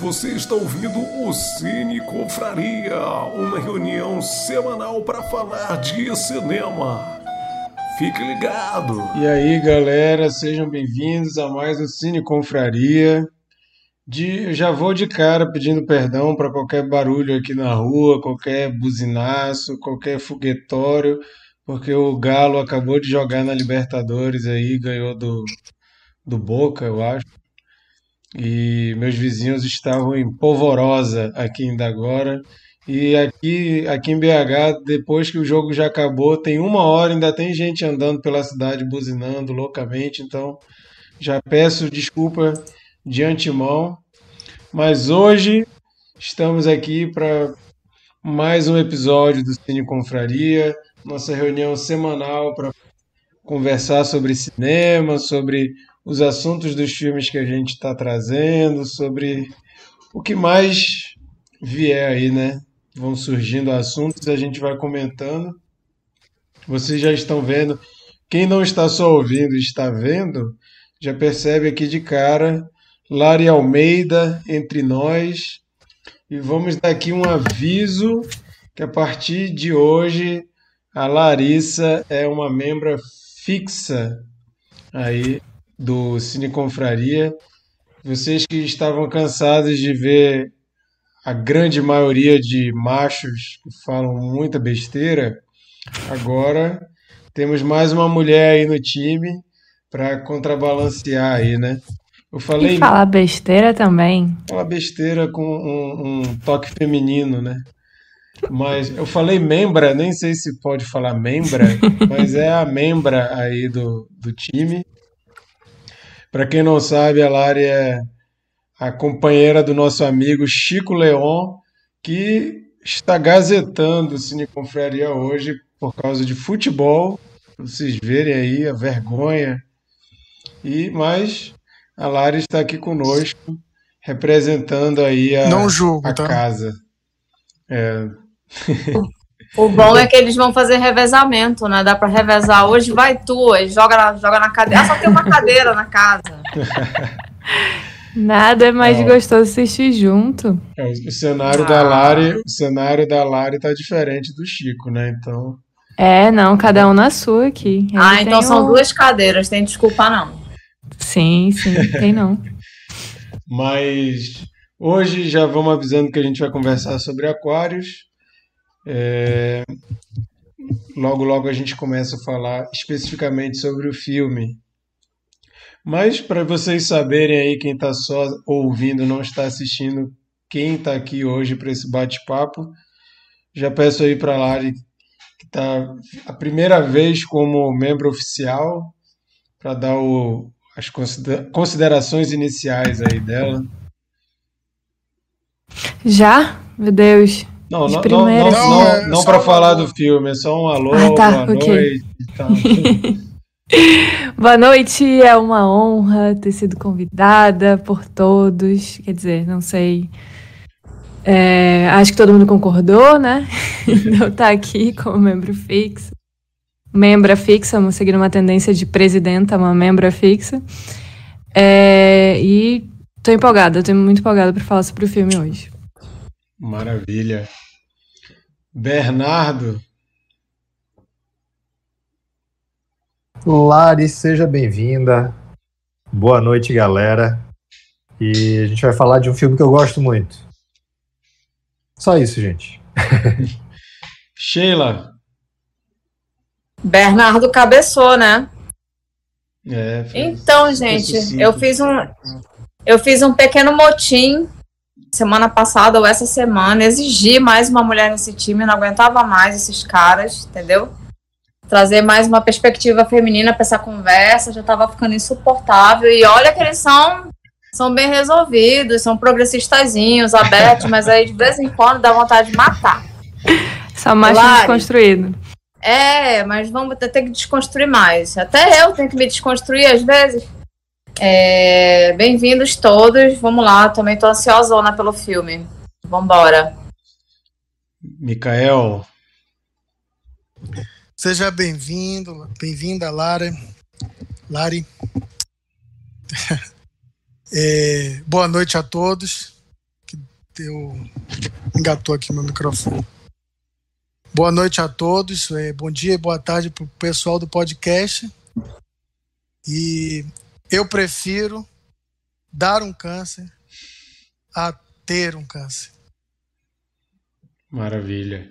Você está ouvindo o Cine Confraria, uma reunião semanal para falar de cinema. Fique ligado! E aí, galera, sejam bem-vindos a mais um Cine Confraria. De, já vou de cara pedindo perdão para qualquer barulho aqui na rua, qualquer buzinaço, qualquer foguetório, porque o Galo acabou de jogar na Libertadores aí, ganhou do, do Boca, eu acho. E meus vizinhos estavam em polvorosa aqui ainda agora. E aqui, aqui em BH, depois que o jogo já acabou, tem uma hora, ainda tem gente andando pela cidade buzinando loucamente. Então, já peço desculpa de antemão. Mas hoje estamos aqui para mais um episódio do Cine Confraria, nossa reunião semanal para conversar sobre cinema, sobre os assuntos dos filmes que a gente está trazendo, sobre o que mais vier aí, né? Vão surgindo assuntos, a gente vai comentando. Vocês já estão vendo. Quem não está só ouvindo está vendo, já percebe aqui de cara Lari Almeida entre nós. E vamos dar aqui um aviso que a partir de hoje a Larissa é uma membra fixa aí do Cine Confraria. Vocês que estavam cansados de ver a grande maioria de machos que falam muita besteira, agora temos mais uma mulher aí no time para contrabalancear aí, né? Eu falei. E falar besteira também. Falar besteira com um, um, toque feminino, né? Mas eu falei membra, nem sei se pode falar membra, mas é a membra aí do, do time. Para quem não sabe, a Lari é a companheira do nosso amigo Chico Leon, que está gazetando o Cine Confraria hoje por causa de futebol. Pra vocês verem aí a vergonha. E mas a Lari está aqui conosco, representando aí a, não julgo, a tá? casa. É. O bom é que eles vão fazer revezamento, né? Dá para revezar. Hoje vai tu, hoje joga na, joga na cadeira. Ah, só tem uma cadeira na casa. Nada é mais Não. gostoso assistir junto. É, o cenário ah. da Lari, o cenário da Lari tá diferente do Chico, né? Então. É, não, cada um na sua aqui. Ele ah, então são um... duas cadeiras, tem desculpa não. Sim, sim, tem não. Mas hoje já vamos avisando que a gente vai conversar sobre aquários. É... Logo, logo a gente começa a falar especificamente sobre o filme. Mas para vocês saberem aí, quem está só ouvindo, não está assistindo, quem está aqui hoje para esse bate-papo, já peço aí para a Lari, que está a primeira vez como membro oficial, para dar o, as considerações iniciais aí dela. Já? Meu Deus. Não, não, não, não, não, é não para falar do filme, é só um alô, ah, tá, boa okay. noite tal. boa noite, é uma honra ter sido convidada por todos. Quer dizer, não sei. É, acho que todo mundo concordou, né? Não tá aqui como membro fixo. Membra fixa, seguindo uma tendência de presidenta, uma membra fixa. É, e tô empolgada, tô muito empolgada para falar sobre o filme hoje. Maravilha. Bernardo. Lari, seja bem-vinda. Boa noite, galera. E a gente vai falar de um filme que eu gosto muito. Só isso, gente. Sheila. Bernardo cabeçou, né? É, então, gente, eu fiz um eu fiz um pequeno motim semana passada ou essa semana, exigi mais uma mulher nesse time, não aguentava mais esses caras, entendeu? Trazer mais uma perspectiva feminina para essa conversa, já estava ficando insuportável. E olha que eles são são bem resolvidos, são progressistazinhos, abertos, mas aí de vez em quando dá vontade de matar. Só mais desconstruído. É, mas vamos ter que desconstruir mais. Até eu tenho que me desconstruir às vezes. É, Bem-vindos todos. Vamos lá, também estou ansiosona pelo filme. Vambora. Micael. Seja bem-vindo, bem-vinda, Lara. Lari. É, boa noite a todos. eu engatou aqui meu microfone. Boa noite a todos, é, bom dia e boa tarde para o pessoal do podcast. E eu prefiro dar um câncer a ter um câncer. Maravilha.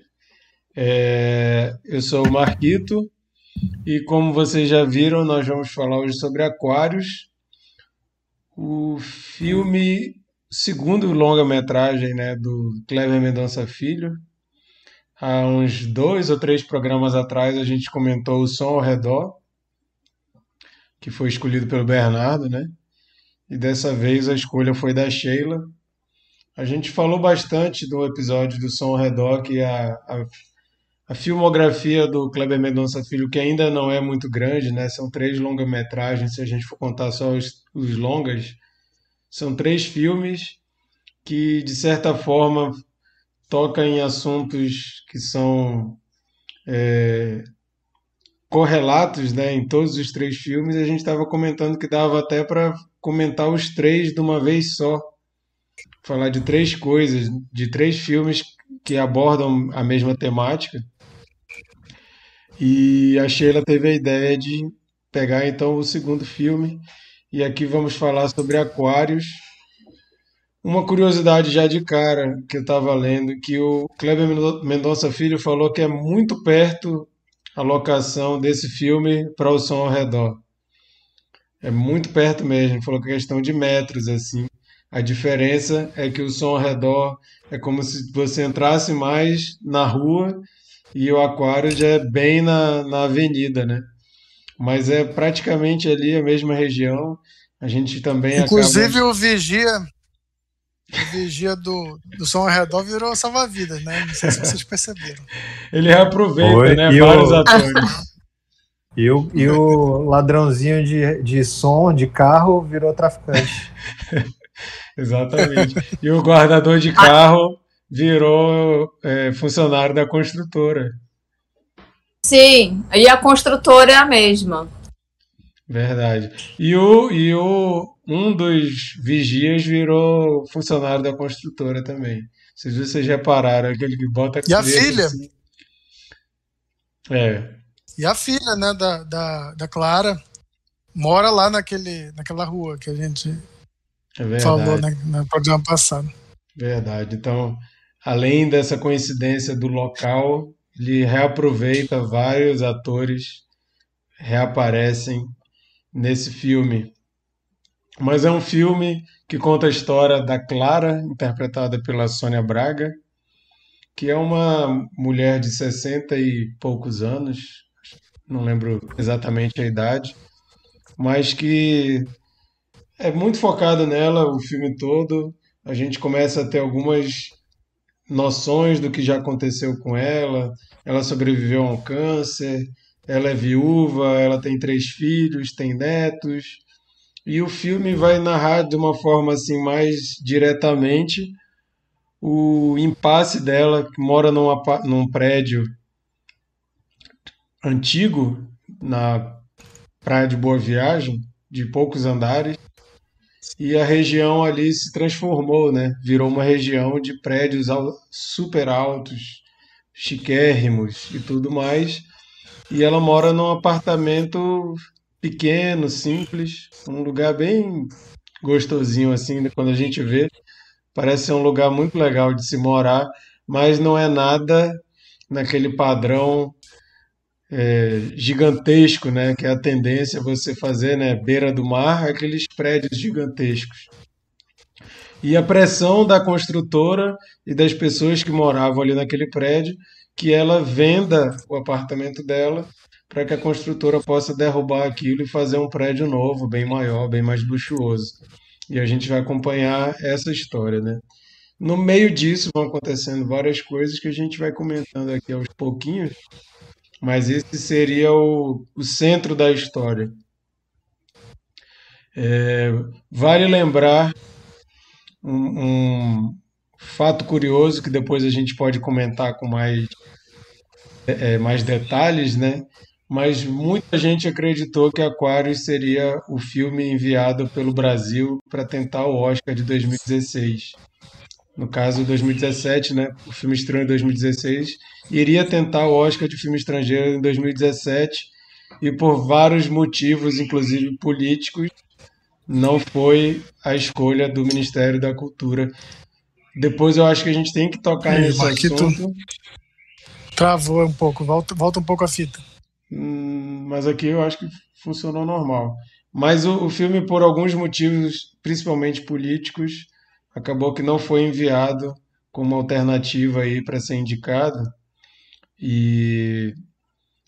É, eu sou o Marquito e como vocês já viram, nós vamos falar hoje sobre Aquários, o filme segundo longa-metragem né, do Cleber Mendonça Filho. Há uns dois ou três programas atrás a gente comentou o Som ao Redor, que foi escolhido pelo Bernardo, né? E dessa vez a escolha foi da Sheila. A gente falou bastante do episódio do Som ao Redor, que a, a, a filmografia do Kleber Mendonça Filho, que ainda não é muito grande, né? São três longa-metragens, se a gente for contar só os, os longas, são três filmes que, de certa forma, tocam em assuntos que são é, correlatos né, em todos os três filmes. A gente estava comentando que dava até para comentar os três de uma vez só falar de três coisas, de três filmes que abordam a mesma temática. E a Sheila teve a ideia de pegar então o segundo filme e aqui vamos falar sobre Aquários. Uma curiosidade já de cara que eu estava lendo, que o Kleber Mendonça Filho falou que é muito perto a locação desse filme para o som ao redor. É muito perto mesmo, falou que é questão de metros assim. A diferença é que o som ao redor é como se você entrasse mais na rua e o aquário já é bem na, na avenida, né? Mas é praticamente ali a mesma região. A gente também Inclusive acaba... o vigia, o vigia do, do som ao redor virou salva-vidas, né? Não sei se vocês perceberam. Ele reaproveita, Oi, né? Vários o... atores. E o, e o ladrãozinho de, de som de carro virou traficante. Exatamente. E o guardador de carro virou é, funcionário da construtora. Sim, e a construtora é a mesma. Verdade. E o, e o um dos vigias virou funcionário da construtora também. Vocês, vocês repararam, aquele que bota E a filha? Assim. É. E a filha, né, da, da, da Clara, mora lá naquele, naquela rua que a gente é falou né, no programa passado. Verdade. Então, além dessa coincidência do local, ele reaproveita vários atores reaparecem nesse filme. Mas é um filme que conta a história da Clara, interpretada pela Sônia Braga, que é uma mulher de 60 e poucos anos, não lembro exatamente a idade, mas que é muito focado nela o filme todo. A gente começa a ter algumas noções do que já aconteceu com ela. Ela sobreviveu a um câncer, ela é viúva, ela tem três filhos, tem netos. E o filme vai narrar de uma forma assim mais diretamente o impasse dela, que mora numa, num prédio antigo na Praia de Boa Viagem, de poucos andares, e a região ali se transformou, né? Virou uma região de prédios super altos, chiquérrimos e tudo mais. E ela mora num apartamento pequeno, simples, um lugar bem gostosinho assim, quando a gente vê, parece ser um lugar muito legal de se morar, mas não é nada naquele padrão é, gigantesco, né? Que é a tendência você fazer, né? Beira do mar, aqueles prédios gigantescos. E a pressão da construtora e das pessoas que moravam ali naquele prédio, que ela venda o apartamento dela para que a construtora possa derrubar aquilo e fazer um prédio novo, bem maior, bem mais luxuoso. E a gente vai acompanhar essa história, né? No meio disso vão acontecendo várias coisas que a gente vai comentando aqui aos pouquinhos, mas esse seria o, o centro da história. É, vale lembrar um, um, fato curioso que depois a gente pode comentar com mais, é, é mais detalhes, né? Mas muita gente acreditou que Aquarius seria o filme enviado pelo Brasil para tentar o Oscar de 2016. no caso 2017, né? O filme estreou em 2016, iria tentar o Oscar de filme estrangeiro em 2017 e por vários motivos, inclusive políticos, não foi a escolha do Ministério da Cultura. Depois eu acho que a gente tem que tocar nesse assunto. Travou um pouco, volta, volta um pouco a fita. Hum, mas aqui eu acho que funcionou normal. Mas o, o filme, por alguns motivos, principalmente políticos, acabou que não foi enviado como alternativa aí para ser indicado. E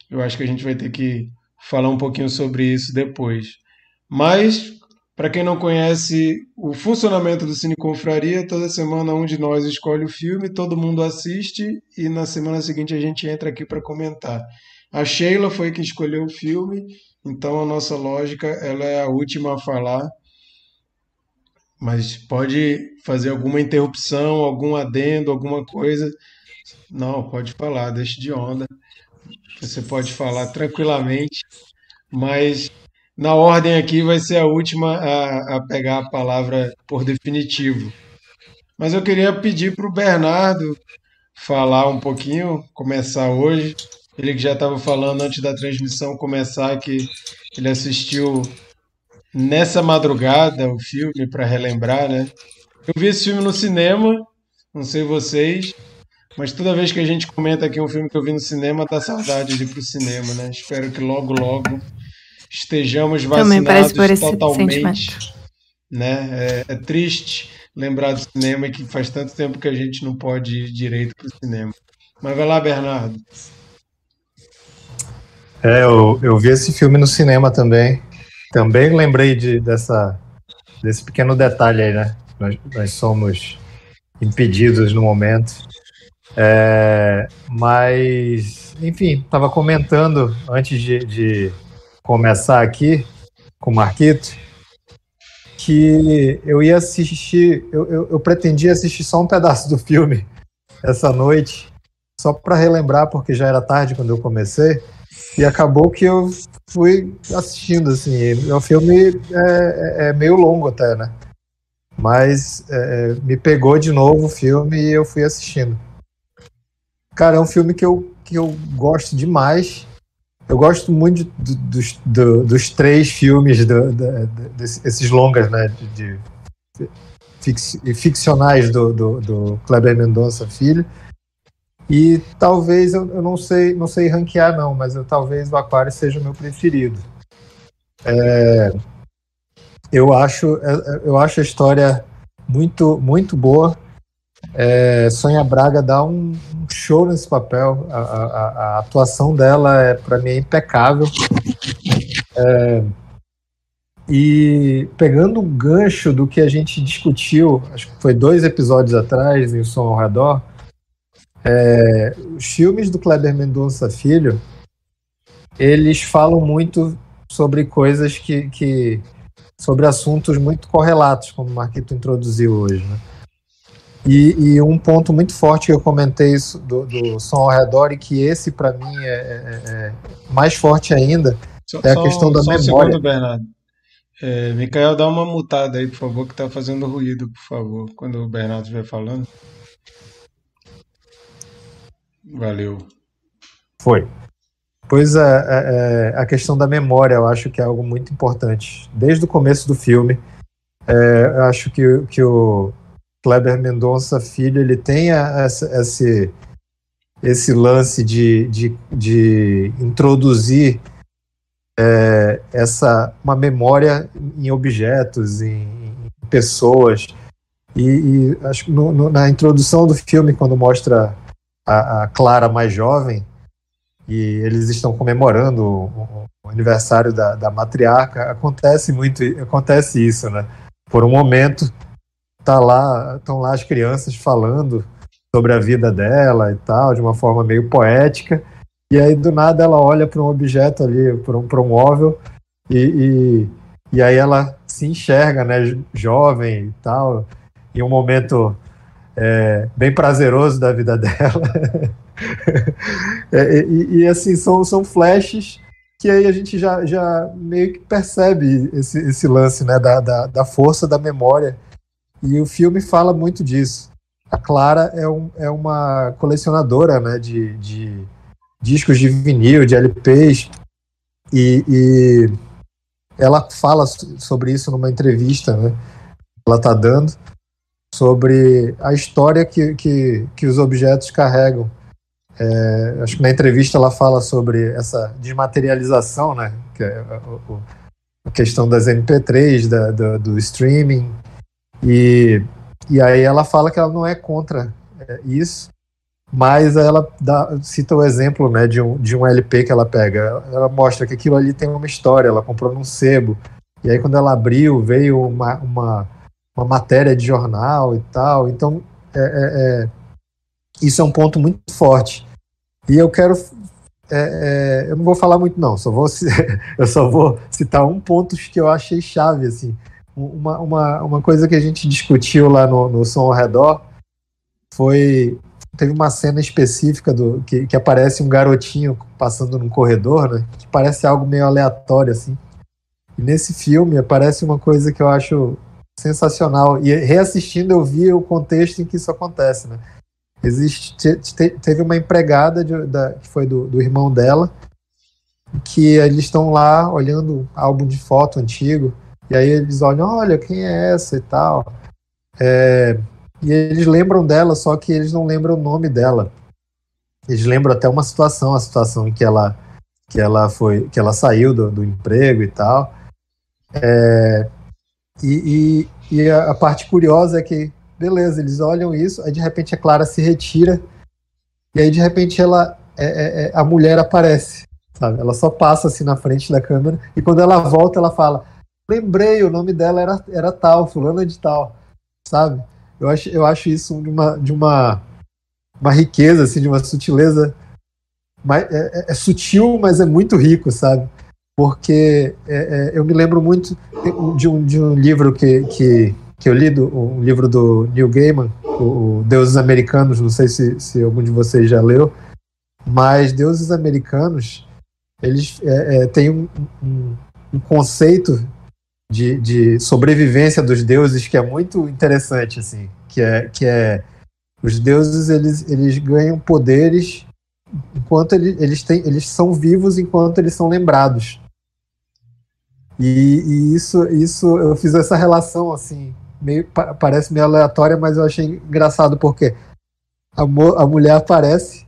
eu acho que a gente vai ter que falar um pouquinho sobre isso depois. Mas, para quem não conhece o funcionamento do Cine Confraria, toda semana um de nós escolhe o filme, todo mundo assiste e na semana seguinte a gente entra aqui para comentar. A Sheila foi quem escolheu o filme, então a nossa lógica ela é a última a falar mas pode fazer alguma interrupção, algum adendo, alguma coisa. Não, pode falar, deixe de onda. Você pode falar tranquilamente, mas na ordem aqui vai ser a última a, a pegar a palavra por definitivo. Mas eu queria pedir para o Bernardo falar um pouquinho, começar hoje. Ele que já estava falando antes da transmissão começar que ele assistiu nessa madrugada o filme para relembrar, né? Eu vi esse filme no cinema, não sei vocês, mas toda vez que a gente comenta aqui um filme que eu vi no cinema, dá saudade de ir pro cinema, né? Espero que logo, logo estejamos vacinados totalmente. Né? É, é, triste lembrar do cinema que faz tanto tempo que a gente não pode ir direito pro cinema. Mas vai lá, Bernardo. É, eu, eu vi esse filme no cinema também. Também lembrei de, dessa, desse pequeno detalhe aí, né? Nós, nós somos impedidos no momento. É, mas, enfim, estava comentando antes de, de, começar aqui com o Marquito que eu ia assistir, eu, eu, eu pretendia assistir só um pedaço do filme essa noite, só para relembrar, porque já era tarde quando eu comecei. E acabou que eu fui assistindo, assim. O filme é, é, é meio longo até, né? Mas é, me pegou de novo o filme e eu fui assistindo. Cara, é um filme que eu, que eu gosto demais. Eu gosto muito de, dos, do, dos três filmes, do, do, desses longas, né? De, de ficcionais do, do, do Kleber Mendonça Filho. E talvez eu, eu, não sei, não sei ranquear não, mas eu, talvez o Aquário seja o meu preferido. É, eu acho, é, eu acho a história muito, muito boa. É, Braga dá um, show nesse papel. A, a, a atuação dela é para mim é impecável. É, e pegando o gancho do que a gente discutiu, acho que foi dois episódios atrás em Som ao Redor, é, os filmes do Kleber Mendonça Filho, eles falam muito sobre coisas que, que sobre assuntos muito correlatos, como o Marquito introduziu hoje. Né? E, e, um ponto muito forte que eu comentei do, do som ao redor, e que esse, para mim, é, é, é, mais forte ainda, só, é a questão da só memória. Um segundo, Bernardo. É, Micael, dá uma mutada aí, por favor, que está fazendo ruído, por favor, quando o Bernardo estiver falando. Valeu. Foi. Pois é, é, é, a questão da memória eu acho que é algo muito importante. Desde o começo do filme, é, eu acho que, que o Kleber Mendonça Filho ele tem esse, esse lance de, de, de introduzir é, essa uma memória em objetos, em, em pessoas. E, e acho que no, no, na introdução do filme, quando mostra a, a Clara mais jovem, e eles estão comemorando o, o aniversário da, da, matriarca, acontece muito, acontece isso, né? Por um momento, tá lá, estão lá as crianças falando sobre a vida dela e tal, de uma forma meio poética, e aí do nada ela olha para um objeto ali, para um, um móvel, e, e, e aí ela se enxerga, né, jovem e tal, em um momento é, bem prazeroso da vida dela. é, e, e, assim, são, são flashes que aí a gente já, já meio que percebe esse, esse lance né, da, da, da força da memória. E o filme fala muito disso. a Clara é, um, é uma colecionadora né, de, de discos de vinil, de LPs, e, e ela fala sobre isso numa entrevista, né? Ela está dando sobre a história que, que, que os objetos carregam. É, acho que na entrevista ela fala sobre essa desmaterialização, né? Que é a, a questão das MP3, da, do streaming, e, e aí ela fala que ela não é contra é, isso, mas ela dá, cita o exemplo né, de, um, de um LP que ela pega. Ela mostra que aquilo ali tem uma história, ela comprou num sebo, e aí quando ela abriu, veio uma, uma, uma matéria de jornal e tal. Então, é, é, é isso é um ponto muito forte. E eu quero. É, é, eu não vou falar muito, não, só vou, eu só vou citar um ponto que eu achei chave. Assim. Uma, uma, uma coisa que a gente discutiu lá no, no Som ao Redor foi teve uma cena específica do que, que aparece um garotinho passando num corredor, né? Que parece algo meio aleatório, assim. E nesse filme aparece uma coisa que eu acho sensacional. E reassistindo eu vi o contexto em que isso acontece, né? Existe, te, teve uma empregada de, da, que foi do, do irmão dela, que eles estão lá olhando álbum de foto antigo, e aí eles olham, olha, quem é essa e tal. É, e eles lembram dela, só que eles não lembram o nome dela. Eles lembram até uma situação, a situação em que ela que ela foi, que ela saiu do, do emprego e tal. É, e, e, e a, parte curiosa é que, beleza, eles olham isso, aí de repente a Clara se retira e aí de repente ela, é, é, é a mulher aparece, sabe? Ela só passa assim na frente da câmera e quando ela volta ela fala, lembrei, o nome dela era, era tal, fulana de tal, sabe? Eu acho, eu acho isso de uma, de uma, uma riqueza, assim, de uma sutileza. É, é, é sutil, mas é muito rico, sabe? Porque é, é eu me lembro muito de um, de um livro que, que, que eu li, do, um livro do Neil Gaiman, o, Deuses Americanos, não sei se, se algum de vocês já leu, mas Deuses Americanos, eles é, é, têm um, um, um conceito de, de sobrevivência dos deuses que é muito interessante, assim, que é, que é os deuses eles, eles ganham poderes enquanto eles, eles, têm, eles são vivos enquanto eles são lembrados. E, e isso, isso, eu fiz essa relação, assim, meio, parece meio aleatória, mas eu achei engraçado, porque a, a mulher aparece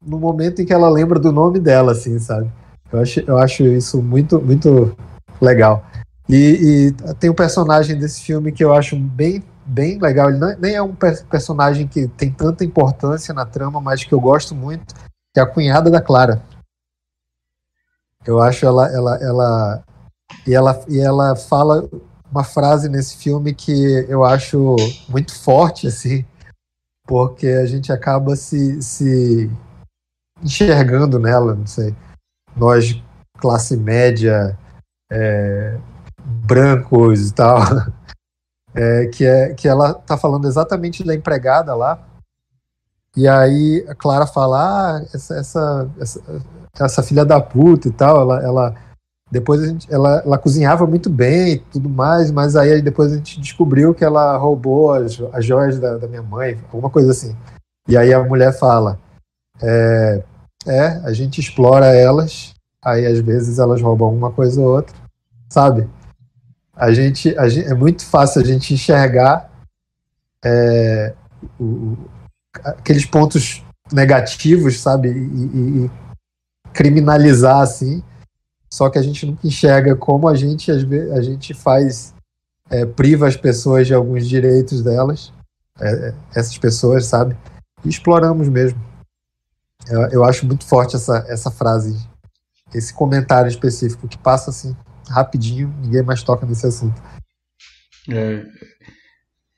no momento em que ela lembra do nome dela, assim, sabe? Eu acho, eu acho isso muito, muito legal. E, e, tem um personagem desse filme que eu acho bem, bem legal. Ele não, é, nem é um personagem que tem tanta importância na trama, mas que eu gosto muito, que é a cunhada da Clara. Eu acho ela, ela, ela e ela e ela fala uma frase nesse filme que eu acho muito forte, assim, porque a gente acaba se, se enxergando nela, não sei. Nós, classe média, é, brancos e tal, é, que, é, que ela tá falando exatamente da empregada lá, e aí a Clara fala, ah, essa, essa, essa, essa filha da puta e tal, ela, ela depois a gente, ela, ela cozinhava muito bem e tudo mais, mas aí depois a gente descobriu que ela roubou as, as joias da, da minha mãe, alguma coisa assim. E aí a mulher fala, é, é, a gente explora elas, aí às vezes elas roubam uma coisa ou outra, sabe? A gente, a gente é muito fácil a gente enxergar é, o, aqueles pontos negativos, sabe, e, e, criminalizar assim. Só que a gente nunca enxerga como a gente a gente faz é, priva as pessoas de alguns direitos delas, é, essas pessoas, sabe? E exploramos mesmo. Eu, eu acho muito forte essa, essa frase, esse comentário específico que passa assim rapidinho, ninguém mais toca nesse assunto. É,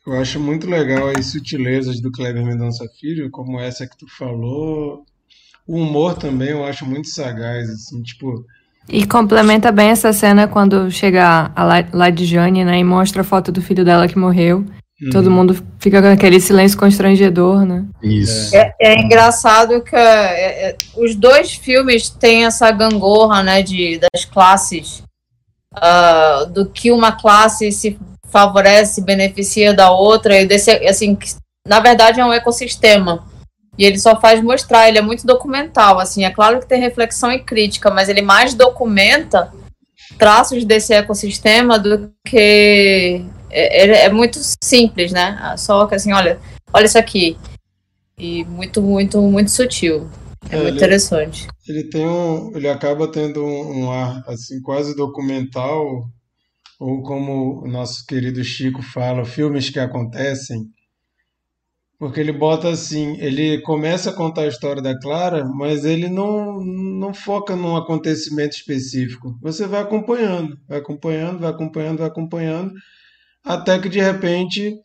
eu acho muito legal as sutilezas do Kleber Mendonça Filho, como essa que tu falou. O humor também eu acho muito sagaz, assim, tipo. E complementa bem essa cena quando chega a Ladjane, né, e mostra a foto do filho dela que morreu. Uhum. Todo mundo fica com aquele silêncio constrangedor, né? Isso. É, é engraçado que é, é, os dois filmes têm essa gangorra, né, de, das classes uh, do que uma classe se favorece, beneficia da outra, e desse, assim, na verdade, é um ecossistema. E ele só faz mostrar, ele é muito documental, assim, é claro que tem reflexão e crítica, mas ele mais documenta traços desse ecossistema do que é, é, é muito simples, né? Só que assim, olha, olha isso aqui. E muito, muito, muito sutil. É, é muito ele, interessante. Ele tem um. Ele acaba tendo um, um ar assim, quase documental, ou como o nosso querido Chico fala, filmes que acontecem porque ele bota assim, ele começa a contar a história da Clara, mas ele não, não foca num acontecimento específico. Você vai acompanhando, vai acompanhando, vai acompanhando, vai acompanhando, até que de repente,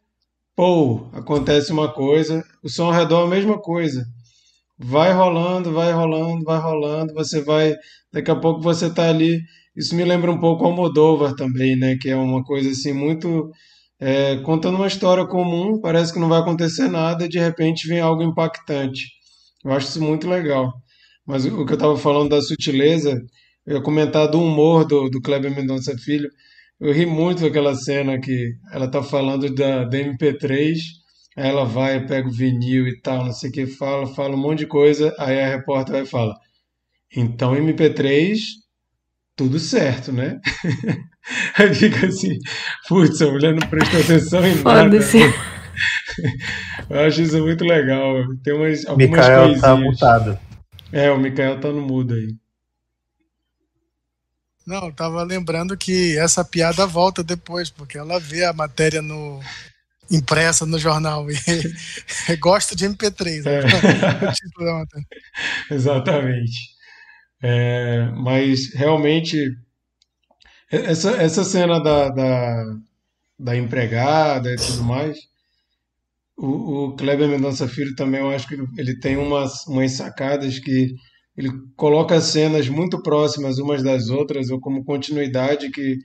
pô, acontece uma coisa, o som ao redor é a mesma coisa. Vai rolando, vai rolando, vai rolando, você vai, daqui a pouco você tá ali. Isso me lembra um pouco Almodóvar também, né, que é uma coisa assim muito é, contando uma história comum, parece que não vai acontecer nada e de repente vem algo impactante. Eu acho isso muito legal. Mas o que eu estava falando da sutileza, eu ia comentar do humor do, do Kleber Mendonça Filho. Eu ri muito daquela cena que ela tá falando da, da MP3, aí ela vai, pega o vinil e tal, não sei o que, fala, fala um monte de coisa, aí a repórter vai e fala: Então MP3 tudo certo, né? Aí fica assim, putz, a mulher não prestou atenção em nada. Eu acho isso muito legal. Tem umas, algumas Mikael coisinhas. tá mutado. É, o Mikael tá no mudo aí. Não, eu tava lembrando que essa piada volta depois, porque ela vê a matéria no impressa no jornal e gosta de MP3. Né? É. Exatamente. É, mas realmente, essa, essa cena da, da, da empregada e tudo mais, o, o Kleber Mendonça Filho também, eu acho que ele tem umas, umas sacadas que ele coloca cenas muito próximas umas das outras, ou como continuidade, que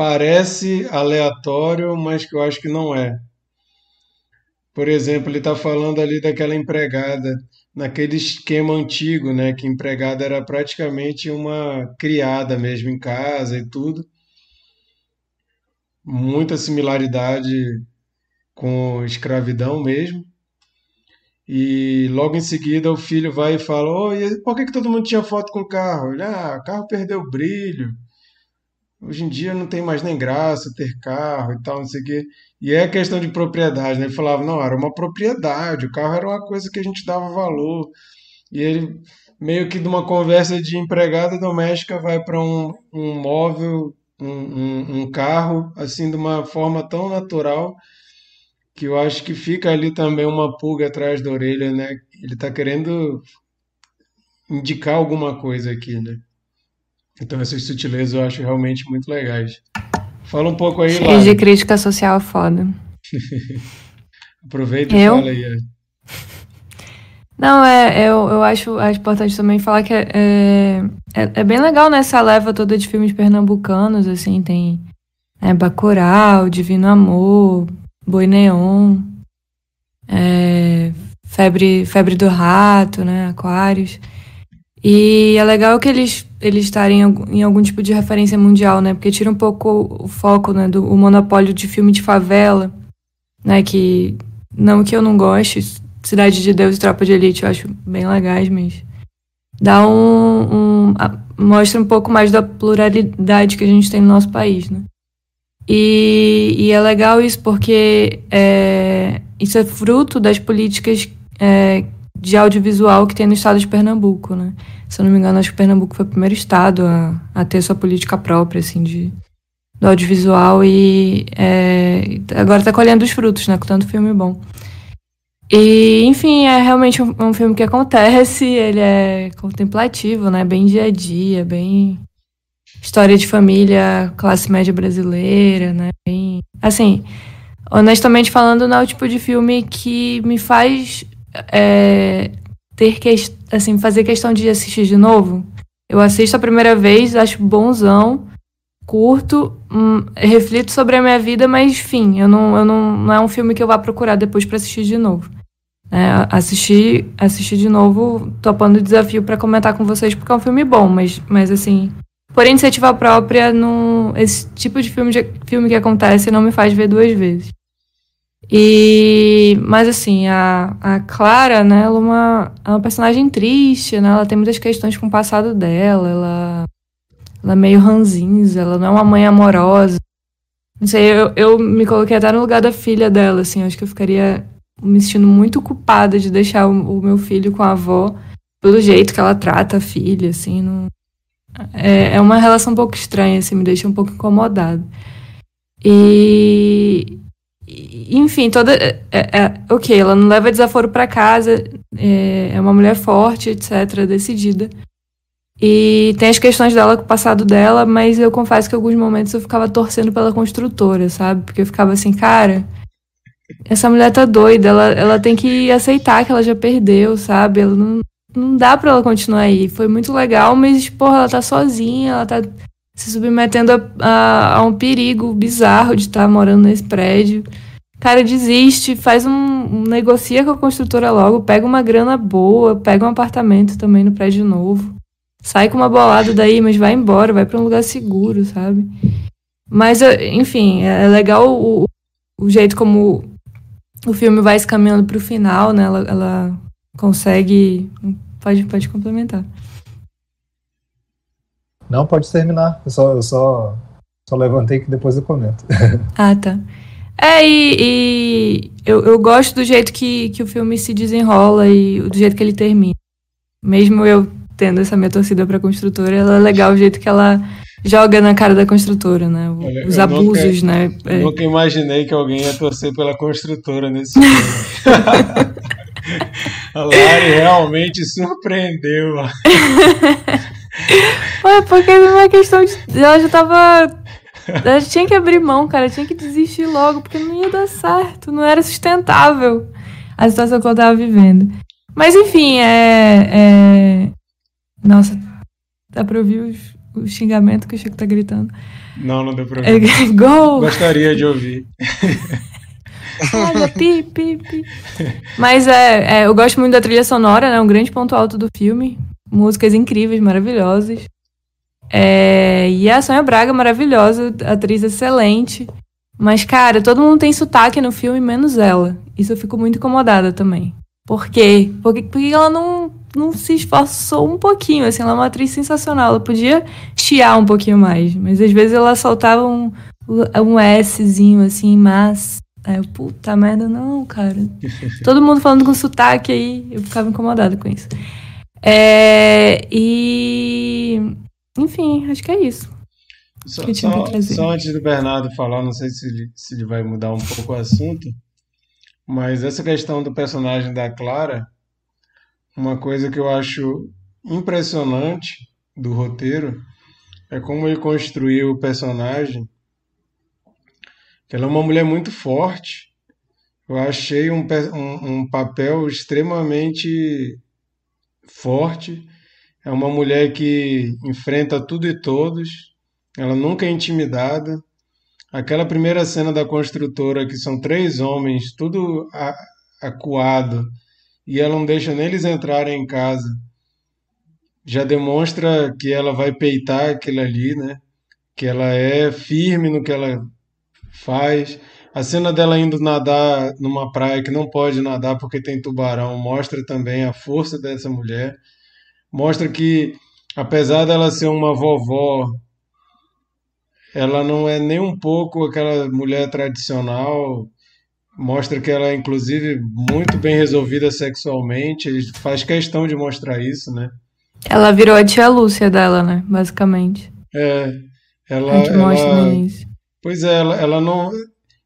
parece aleatório, mas que eu acho que não é. Por exemplo, ele está falando ali daquela empregada naquele esquema antigo, né, que empregada era praticamente uma criada mesmo em casa e tudo. Muita similaridade com escravidão mesmo. E logo em seguida o filho vai e fala: oh, e por que, que todo mundo tinha foto com o carro? Ele, ah, o carro perdeu o brilho. Hoje em dia não tem mais nem graça ter carro e tal, não sei o quê. E é questão de propriedade, né? Ele falava, não, era uma propriedade, o carro era uma coisa que a gente dava valor. E ele, meio que de uma conversa de empregada doméstica, vai para um, um móvel, um, um, um carro, assim, de uma forma tão natural que eu acho que fica ali também uma pulga atrás da orelha, né? Ele está querendo indicar alguma coisa aqui, né? Então essas sutilezas eu acho realmente muito legais. Fala um pouco aí, lá. de crítica social é foda. Aproveita e eu? fala aí. É. Não, é, eu, eu acho, importante também falar que é, é, é, é bem legal nessa leva toda de filmes pernambucanos, assim, tem é, Bacurau, Divino Amor, Boi Neon, é, Febre, Febre do Rato, né, Aquários. E é legal que eles, eles estarem em algum tipo de referência mundial, né? Porque tira um pouco o foco né, do monopólio de filme de favela, né? Que não que eu não goste, Cidade de Deus e Tropa de Elite eu acho bem legais, mas dá um, um mostra um pouco mais da pluralidade que a gente tem no nosso país, né? E, e é legal isso porque é, isso é fruto das políticas é, de audiovisual que tem no estado de Pernambuco, né? Se eu não me engano, acho que Pernambuco foi o primeiro estado a, a ter sua política própria, assim, de, do audiovisual e é, agora está colhendo os frutos, né? Com tanto filme bom. E, enfim, é realmente um, um, filme que acontece, ele é contemplativo, né? Bem dia a dia, bem história de família, classe média brasileira, né? Bem, assim, honestamente falando, não é o tipo de filme que me faz é, ter que, assim, fazer questão de assistir de novo. Eu assisto a primeira vez, acho bonzão, curto, hum, reflito sobre a minha vida, mas enfim, eu não, eu não, não é um filme que eu vá procurar depois para assistir de novo. É, assistir, assistir de novo, topando o desafio para comentar com vocês, porque é um filme bom, mas, mas assim, por iniciativa própria, esse tipo de filme, de filme que acontece não me faz ver duas vezes. E, mas assim, a, a Clara, né, ela é uma, é uma personagem triste, né? Ela tem muitas questões com o passado dela, ela, ela é meio ranzinza, ela não é uma mãe amorosa. Não sei, eu, eu me coloquei até no lugar da filha dela, assim, acho que eu ficaria me sentindo muito culpada de deixar o, o meu filho com a avó pelo jeito que ela trata a filha, assim, não... é, é uma relação um pouco estranha, assim, me deixa um pouco incomodada. E, enfim, toda. É, é, ok, ela não leva desaforo para casa, é, é, uma mulher forte, etc., decidida. E tem as questões dela com o passado dela, mas eu confesso que em alguns momentos eu ficava torcendo pela construtora, sabe? Porque eu ficava assim, cara, essa mulher tá doida, ela, ela tem que aceitar que ela já perdeu, sabe? Ela não, não dá pra ela continuar aí. Foi muito legal, mas, porra, ela tá sozinha, ela tá se submetendo a, a, a um perigo bizarro de estar tá morando nesse prédio. Cara, desiste, faz um, negocia com a construtora logo, pega uma grana boa, pega um apartamento também no prédio novo. Sai com uma bolada daí, mas vai embora, vai para um lugar seguro, sabe? Mas, enfim, é, é legal o, o jeito como o filme vai se caminhando pro final, né? Ela, ela consegue. Pode, pode complementar. Não, pode terminar. Eu só, eu só, só levantei que depois eu comento. Ah, tá. É, e, e eu, eu gosto do jeito que, que o filme se desenrola e do jeito que ele termina. Mesmo eu tendo essa minha torcida pra construtora, ela é legal o jeito que ela joga na cara da construtora, né? Os abusos, nunca, né? É. Nunca imaginei que alguém ia torcer pela construtora nesse filme. A Lari realmente surpreendeu. Ué, porque é uma questão de. Ela já tava. Ela tinha que abrir mão, cara. Tinha que desistir logo, porque não ia dar certo. Não era sustentável a situação que eu tava vivendo. Mas enfim, é. é... Nossa, dá pra ouvir os, o xingamento que o Chico tá gritando. Não, não deu pra ouvir. É, gol! Gostaria de ouvir. Olha, pi, pi, pi. Mas é, é, eu gosto muito da trilha sonora, né? Um grande ponto alto do filme músicas incríveis, maravilhosas. É, e a Sônia Braga, maravilhosa, atriz excelente. Mas, cara, todo mundo tem sotaque no filme, menos ela. Isso eu fico muito incomodada também. Por quê? Porque, porque ela não, não se esforçou um pouquinho, assim, ela é uma atriz sensacional. Ela podia chiar um pouquinho mais, mas às vezes ela soltava um, um Szinho, assim, mas. Aí eu, puta merda, não, cara. Todo mundo falando com sotaque aí, eu ficava incomodada com isso. É, e. Enfim, acho que é isso. Só, só, só, antes do Bernardo falar, não sei se ele, se ele vai mudar um pouco o assunto, mas essa questão do personagem da Clara, uma coisa que eu acho impressionante do roteiro é como ele construiu o personagem. Ela é uma mulher muito forte. Eu achei um, um, um papel extremamente forte, é uma mulher que enfrenta tudo e todos, ela nunca é intimidada. Aquela primeira cena da construtora, que são três homens, tudo acuado, e ela não deixa nem eles entrarem em casa, já demonstra que ela vai peitar aquilo ali, né? Que ela é firme no que ela faz. A cena dela indo nadar numa praia que não pode nadar porque tem tubarão mostra também a força dessa mulher. Mostra que, apesar dela ser uma vovó, ela não é nem um pouco aquela mulher tradicional. Mostra que ela é, inclusive, muito bem resolvida sexualmente. Faz questão de mostrar isso, né? Ela virou a tia Lúcia dela, né? Basicamente. É. Ela, a gente ela. Pois é, ela, ela não.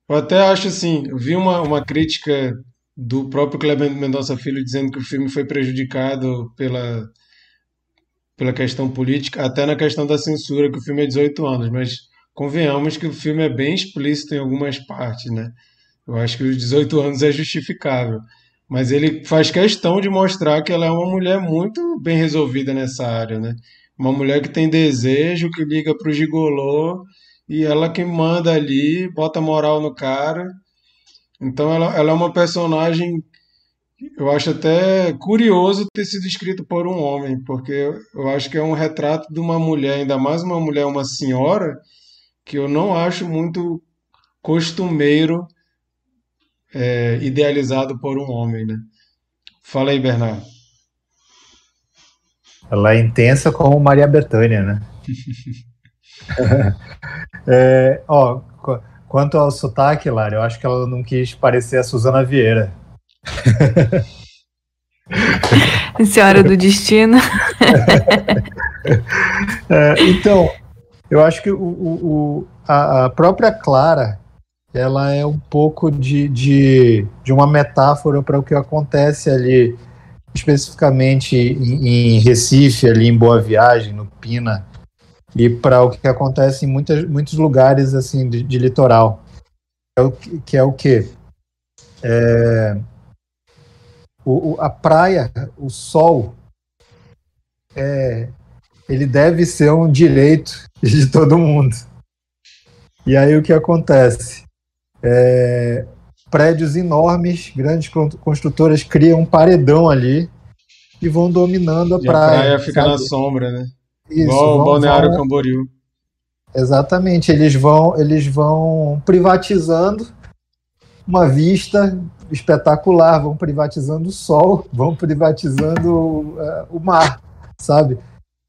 Eu até acho assim, eu vi uma, uma crítica do próprio Kleber Mendonça Filho dizendo que o filme foi prejudicado pela, pela questão política, até na questão da censura, que o filme é 18 anos, mas convenhamos que o filme é bem explícito em algumas partes, né? Eu acho que os 18 anos é justificável. Mas ele faz questão de mostrar que ela é uma mulher muito bem resolvida nessa área, né? Uma mulher que tem desejo, que liga para o gigolô e ela que manda ali, bota moral no cara. Então ela, ela é uma personagem, eu acho até curioso ter sido escrito por um homem, porque eu acho que é um retrato de uma mulher, ainda mais uma mulher, uma senhora, que eu não acho muito costumeiro é, idealizado por um homem, né? Fala aí, Bernardo. Ela é intensa como Maria Bethânia, né? é, ó, quanto ao sotaque, Lara, eu acho que ela não quis parecer a Suzana Vieira. Senhora do Destino. é, então, eu acho que o, o, a, a, própria Clara ela é um pouco de, de, de uma metáfora para o que acontece ali, especificamente em, em, Recife, ali em Boa Viagem, no Pina, e para o que acontece em muitas, muitos lugares assim de, de litoral. É o, que é o quê? É, o, a praia, o sol, é, ele deve ser um direito de todo mundo. E aí o que acontece? É, prédios enormes, grandes construtoras criam um paredão ali e vão dominando a e praia. A praia fica sabe? na sombra, né? Isso, Igual o Balneário vão... Camboriú. Exatamente, eles vão, eles vão privatizando uma vista espetacular, vão privatizando o sol, vão privatizando uh, o mar, sabe?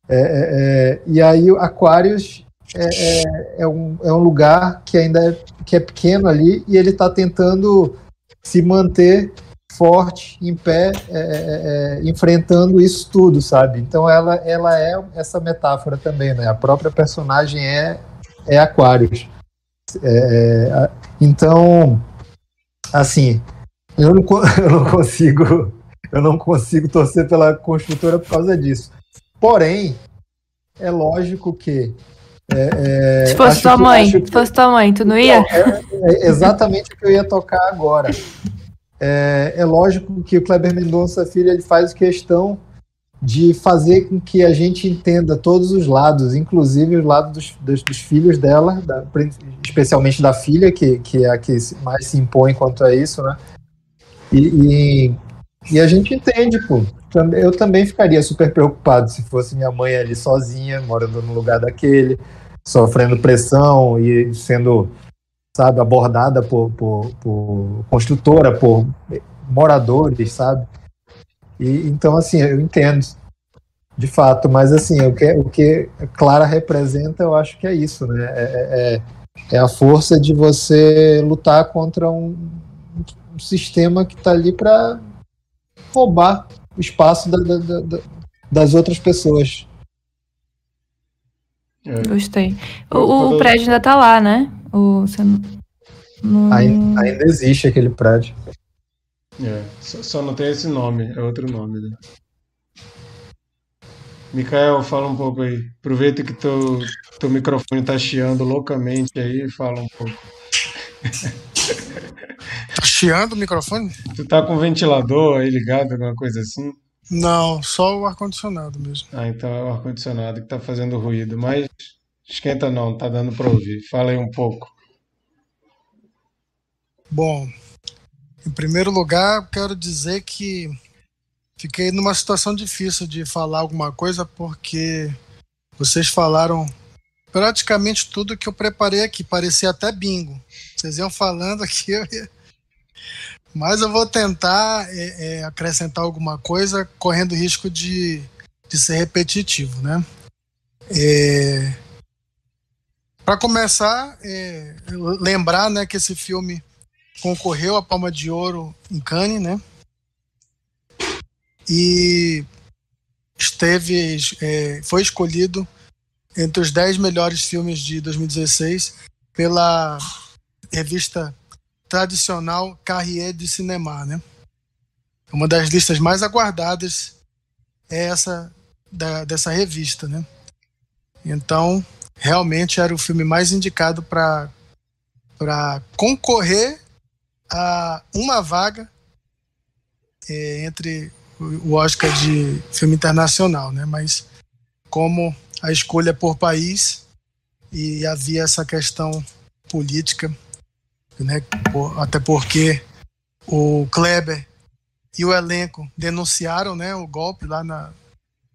É, é, é, e aí Aquários é, é, é, um, é um lugar que ainda é, que é pequeno ali e ele está tentando se manter forte, em pé, é, enfrentando isso tudo, sabe? Então ela, ela é essa metáfora também, né? A própria personagem é, é Aquários. então, assim, eu não, eu não consigo eu não consigo torcer pela construtora por causa disso. Porém, é lógico que. É, é, se fosse tua mãe, que, se fosse tua mãe, tu não ia? É, é, exatamente o que eu ia tocar agora. É, é lógico que o Kleber Mendonça Filho ele faz questão de fazer com que a gente entenda todos os lados, inclusive os lados dos, dos, dos filhos dela, da, especialmente da filha, que, que é a que mais se impõe quanto a isso, né? E, e, e a gente entende, pô. Eu também ficaria super preocupado se fosse minha mãe ali sozinha, morando no lugar daquele, sofrendo pressão e sendo, sabe, abordada por, por, por construtora, por moradores, sabe? E, então, assim, eu entendo, de fato, mas assim, o que, o que Clara representa, eu acho que é isso, né? É, é, é, é a força de você lutar contra um, um sistema que está ali para roubar o espaço da, da, da, das outras pessoas. É. Gostei. O, o, prédio ainda está lá, né? O, você não, não... Ainda, ainda, existe aquele prédio. É, só, só, não tem esse nome, é outro nome. Né? Mikael, fala um pouco aí. Aproveita que teu, teu microfone tá chiando loucamente aí fala um pouco. Tá chiando o microfone? Tu tá com o ventilador aí ligado, alguma coisa assim? Não, só o ar-condicionado mesmo. Ah, então é o ar-condicionado que tá fazendo ruído, mas esquenta não, tá dando para ouvir. Fala aí um pouco. Bom, em primeiro lugar, quero dizer que fiquei numa situação difícil de falar alguma coisa porque vocês falaram praticamente tudo que eu preparei aqui, parecia até bingo. Vocês iam falando aqui, eu ia... mas eu vou tentar é, é, acrescentar alguma coisa, correndo risco de, de ser repetitivo, né? É... Para começar, é, lembrar né, que esse filme concorreu à Palma de Ouro em Cannes, né? E esteve, é, foi escolhido entre os 10 melhores filmes de 2016 pela revista tradicional Carrier de Cinema, né? Uma das listas mais aguardadas é essa da, dessa revista, né? Então, realmente era o filme mais indicado para para concorrer a uma vaga é, entre o Oscar de filme internacional, né? Mas como a escolha por país e havia essa questão política né? até porque o Kleber e o elenco denunciaram né, o golpe lá na,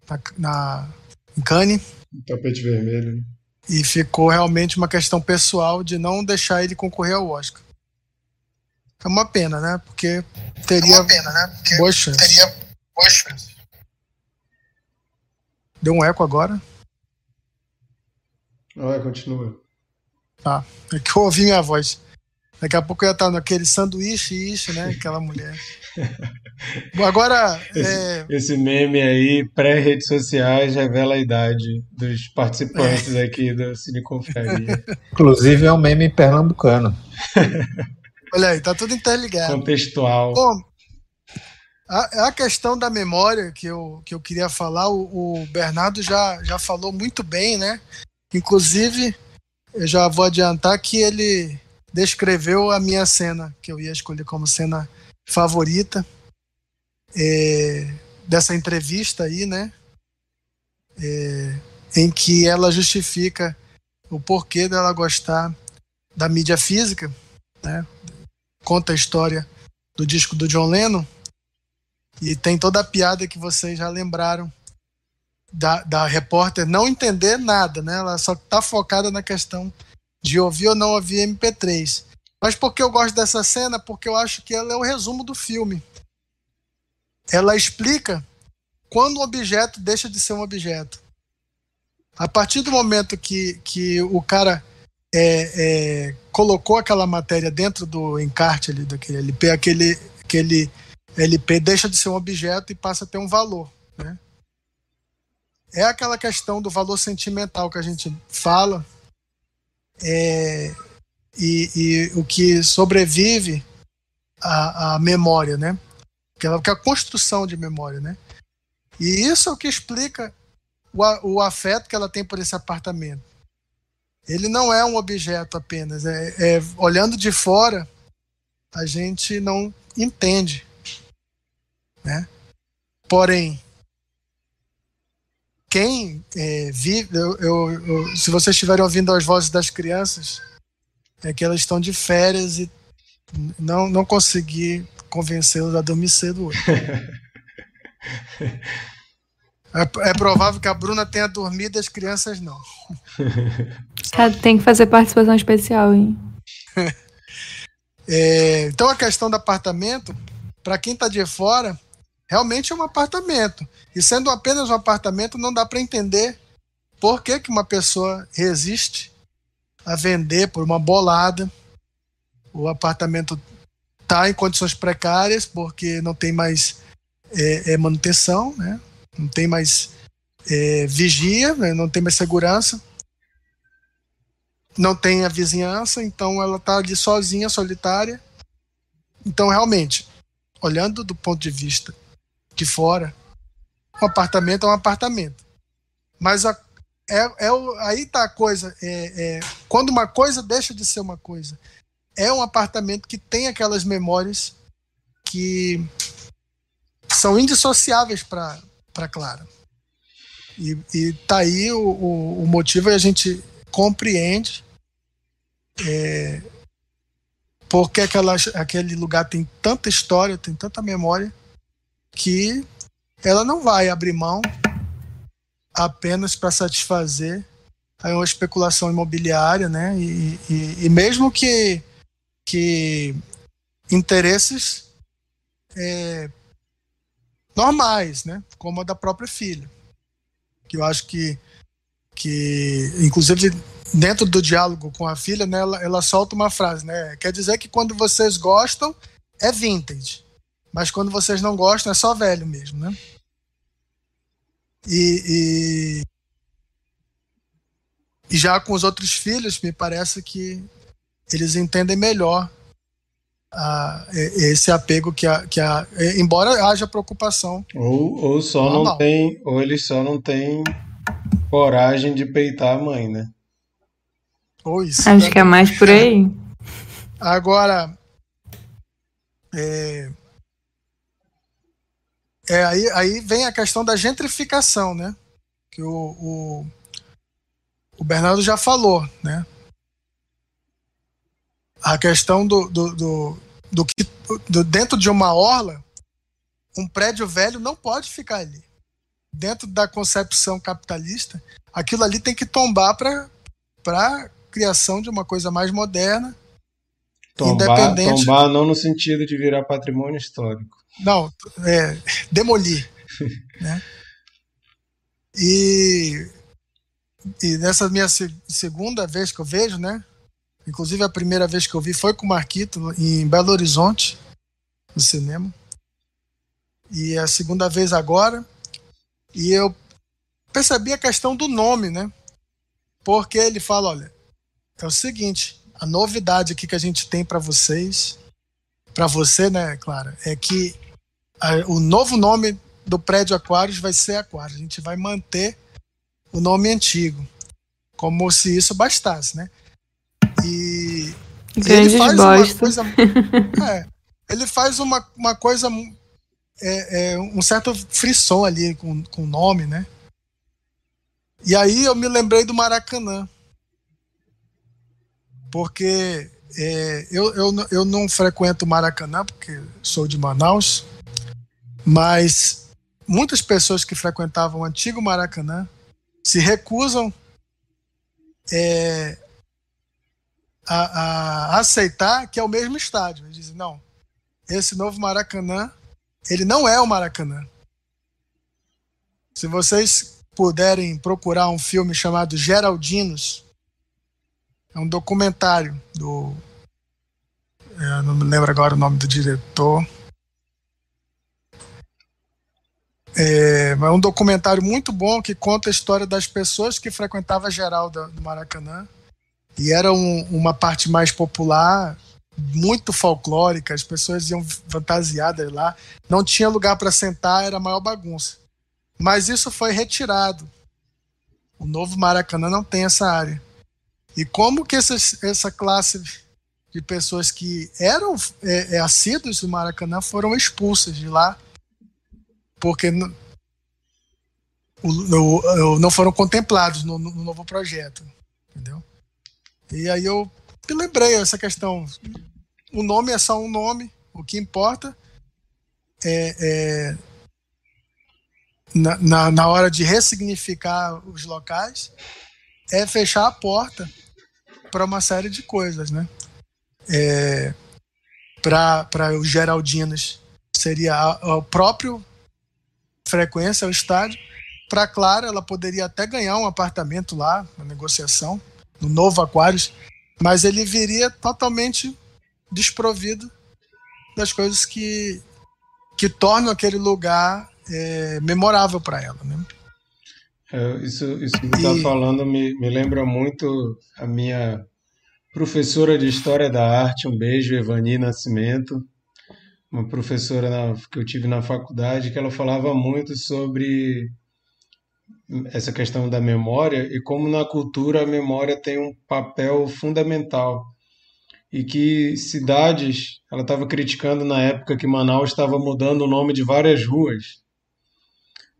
na, na em Cannes. tapete vermelho. Né? E ficou realmente uma questão pessoal de não deixar ele concorrer ao Oscar. É uma pena, né? Porque teria. É uma pena, né? Porque boas chances. Teria boas chances. Deu um eco agora? Vai, continua. Tá. É que eu ouvi minha voz. Daqui a pouco eu ia estar naquele sanduíche isso, né? Aquela mulher. Bom, agora. Esse, é... esse meme aí, pré-redes sociais, revela a idade dos participantes é. aqui do Cine Confraria. Inclusive é um meme pernambucano. Olha aí, tá tudo interligado. Contextual. Bom, a, a questão da memória que eu, que eu queria falar, o, o Bernardo já, já falou muito bem, né? Inclusive, eu já vou adiantar que ele descreveu a minha cena, que eu ia escolher como cena favorita é, dessa entrevista aí, né? É, em que ela justifica o porquê dela gostar da mídia física, né? Conta a história do disco do John Lennon e tem toda a piada que vocês já lembraram da, da repórter não entender nada, né? Ela só está focada na questão de ouvir ou não ouvir MP3. Mas por que eu gosto dessa cena? Porque eu acho que ela é o resumo do filme. Ela explica quando um objeto deixa de ser um objeto. A partir do momento que, que o cara é, é, colocou aquela matéria dentro do encarte ali, daquele LP, aquele, aquele LP deixa de ser um objeto e passa a ter um valor. Né? É aquela questão do valor sentimental que a gente fala, é, e, e, o que sobrevive à, à memória, né? É, que é a construção de memória, né? E isso é o que explica o, o afeto que ela tem por esse apartamento. Ele não é um objeto apenas. É, é, olhando de fora, a gente não entende, né? Porém, quem é, vive, eu, eu, eu, se vocês estiverem ouvindo as vozes das crianças, é que elas estão de férias e não, não consegui convencê-los a dormir cedo hoje. é, é, provável que a Bruna tenha dormido e as crianças não. Cara, tem que fazer participação especial, hein? É, então a questão do apartamento, para quem está de fora, realmente é um apartamento. E sendo apenas um apartamento, não dá para entender por que, que uma pessoa resiste a vender por uma bolada. O apartamento está em condições precárias porque não tem mais é, é, manutenção, né? Não tem mais é, vigia, né? não tem mais segurança, não tem a vizinhança, então ela está ali sozinha, solitária. Então, realmente, olhando do ponto de vista de fora, um apartamento é um apartamento. Mas a, é, é, aí tá a coisa. É, é, quando uma coisa deixa de ser uma coisa, é um apartamento que tem aquelas memórias que são indissociáveis para Clara. E, e tá aí o, o, o motivo e a gente compreende é, porque aquela, aquele lugar tem tanta história, tem tanta memória, que ela não vai abrir mão apenas para satisfazer aí uma especulação imobiliária, né? E, e, e, mesmo que, que interesses é, normais, né? Como a da própria filha. Que eu acho que, que inclusive, dentro do diálogo com a filha, né, ela, ela solta uma frase, né? Quer dizer que quando vocês gostam, é vintage. Mas quando vocês não gostam, é só velho mesmo, né? E, e, e, já com os outros filhos, me parece que eles entendem melhor a, esse apego que a, que a. Embora haja preocupação. Ou, ou só normal. não tem. Ou eles só não têm coragem de peitar a mãe, né? Ou isso. Acho que é mais por aí. Agora. É, é, aí, aí vem a questão da gentrificação, né? Que o, o, o Bernardo já falou, né? A questão do, do, do, do que do, dentro de uma orla, um prédio velho não pode ficar ali. Dentro da concepção capitalista, aquilo ali tem que tombar para criação de uma coisa mais moderna Tombar, independente. Tombar não no sentido de virar patrimônio histórico. Não, é, demolir. né? E, e nessa minha segunda vez que eu vejo, né? Inclusive a primeira vez que eu vi foi com o Marquito em Belo Horizonte, no cinema. E a segunda vez agora. E eu percebi a questão do nome, né? Porque ele fala, olha, é o seguinte, a novidade aqui que a gente tem para vocês, para você, né, Clara, é que a, o novo nome do prédio Aquários vai ser Aquários. A gente vai manter o nome antigo, como se isso bastasse, né? E, ele faz bosta. uma coisa, é, ele faz uma, uma coisa, é, é, um certo frisson ali com, com o nome, né? E aí eu me lembrei do Maracanã porque é, eu, eu, eu não frequento Maracanã, porque sou de Manaus, mas muitas pessoas que frequentavam o antigo Maracanã se recusam é, a, a, aceitar que é o mesmo estádio. Eles dizem, não, esse novo Maracanã, ele não é o Maracanã. Se vocês puderem procurar um filme chamado Geraldinos, é um documentário do. Eu não me lembro agora o nome do diretor. É, é um documentário muito bom que conta a história das pessoas que frequentavam a do Maracanã. E era um, uma parte mais popular, muito folclórica, as pessoas iam fantasiadas lá. Não tinha lugar para sentar, era a maior bagunça. Mas isso foi retirado. O novo Maracanã não tem essa área. E como que essa, essa classe de pessoas que eram é, é, assíduos do Maracanã foram expulsas de lá porque não, não foram contemplados no, no, novo projeto, entendeu? E aí eu lembrei essa questão. O nome é só um nome, o que importa é, é na, na, na hora de ressignificar os locais é fechar a porta para uma série de coisas, né? É, para os Geraldinos seria o próprio frequência ao estádio. Para Clara, ela poderia até ganhar um apartamento lá na negociação, no novo Aquários, mas ele viria totalmente desprovido das coisas que, que tornam aquele lugar é, memorável para ela. Né? É, isso, isso que você está falando me, me lembra muito a minha professora de História da Arte, um beijo, Evani Nascimento, uma professora na, que eu tive na faculdade, que ela falava muito sobre essa questão da memória e como na cultura a memória tem um papel fundamental e que cidades, ela estava criticando na época que Manaus estava mudando o nome de várias ruas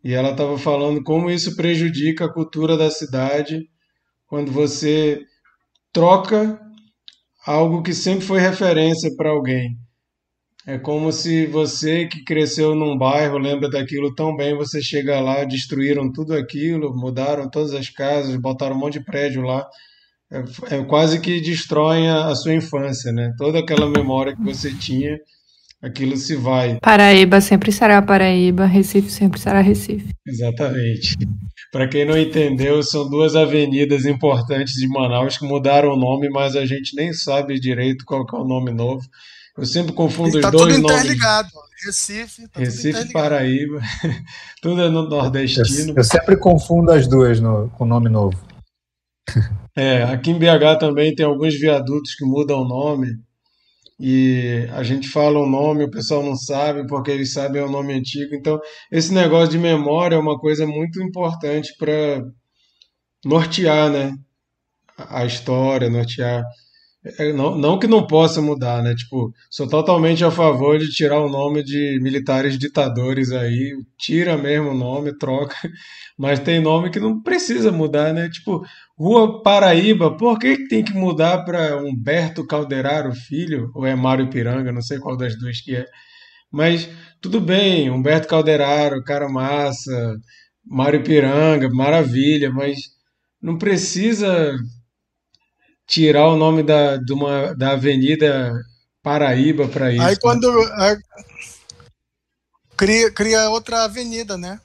e ela estava falando como isso prejudica a cultura da cidade quando você troca algo que sempre foi referência para alguém. É como se você que cresceu num bairro lembra daquilo tão bem, você chega lá, destruíram tudo aquilo, mudaram todas as casas, botaram um monte de prédio lá. É, é quase que destroem a, a sua infância, né? Toda aquela memória que você tinha aquilo se vai. Paraíba sempre será Paraíba, Recife sempre será Recife. Exatamente. Para quem não entendeu, são duas avenidas importantes de Manaus que mudaram o nome, mas a gente nem sabe direito qual é o nome novo. Eu sempre confundo tá os dois nomes. Tá tudo interligado. Recife, tá Recife, Paraíba, tudo é no nordestino. Eu, eu sempre confundo as duas no, com nome novo. É, aqui em BH também tem alguns viadutos que mudam o nome e a gente fala o nome, o pessoal não sabe porque eles sabem o nome antigo. Então, esse negócio de memória é uma coisa muito importante para nortear, né? A história, nortear. É, não, não que não possa mudar, né? Tipo, sou totalmente a favor de tirar o nome de militares ditadores aí, tira mesmo o nome, troca, mas tem nome que não precisa mudar, né? Tipo, Rua Paraíba, por que tem que mudar para Humberto Calderaro Filho? Ou é Mário Piranga, não sei qual das duas que é. Mas tudo bem, Humberto Calderaro, cara massa, Mário Piranga, maravilha, mas não precisa tirar o nome da, de uma, da Avenida Paraíba para isso. Aí quando. Né? cria, cria outra avenida, né?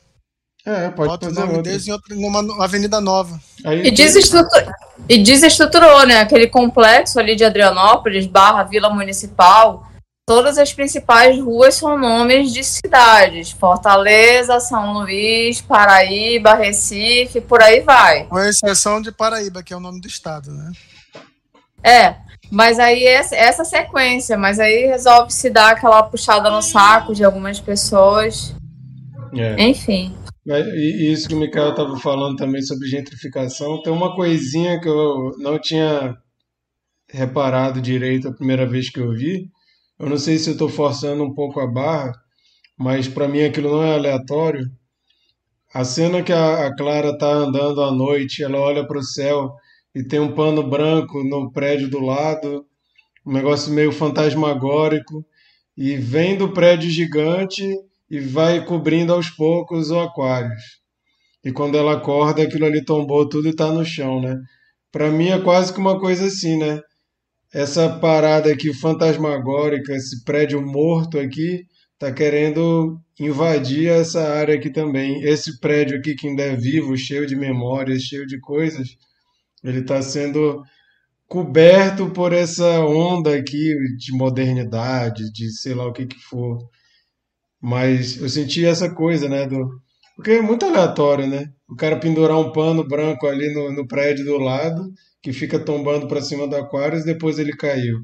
É, pode Bota fazer o nome deles em outra, numa avenida nova. Aí, e, desestruturou, e desestruturou, né? Aquele complexo ali de Adrianópolis, barra Vila Municipal. Todas as principais ruas são nomes de cidades. Fortaleza, São Luís, Paraíba, Recife, por aí vai. Com exceção de Paraíba, que é o nome do estado, né? É, mas aí essa sequência, mas aí resolve se dar aquela puxada no saco de algumas pessoas. É. Enfim. E isso que o Mikael estava falando também sobre gentrificação, tem uma coisinha que eu não tinha reparado direito a primeira vez que eu vi. Eu não sei se eu estou forçando um pouco a barra, mas para mim aquilo não é aleatório. A cena que a, a Clara está andando à noite, ela olha para o céu e tem um pano branco no prédio do lado, um negócio meio fantasmagórico, e vem do prédio gigante e vai cobrindo aos poucos o Aquários. E quando ela acorda, aquilo ali tombou tudo e está no chão, né? Para mim é quase que uma coisa assim, né? Essa parada aqui fantasmagórica, esse prédio morto aqui, tá querendo invadir essa área aqui também. Esse prédio aqui que ainda é vivo, cheio de memórias, cheio de coisas, ele está sendo coberto por essa onda aqui de modernidade, de sei lá o que que for. Mas eu senti essa coisa, né? Do... Porque é muito aleatório, né? O cara pendurar um pano branco ali no, no prédio do lado, que fica tombando para cima do e depois ele caiu.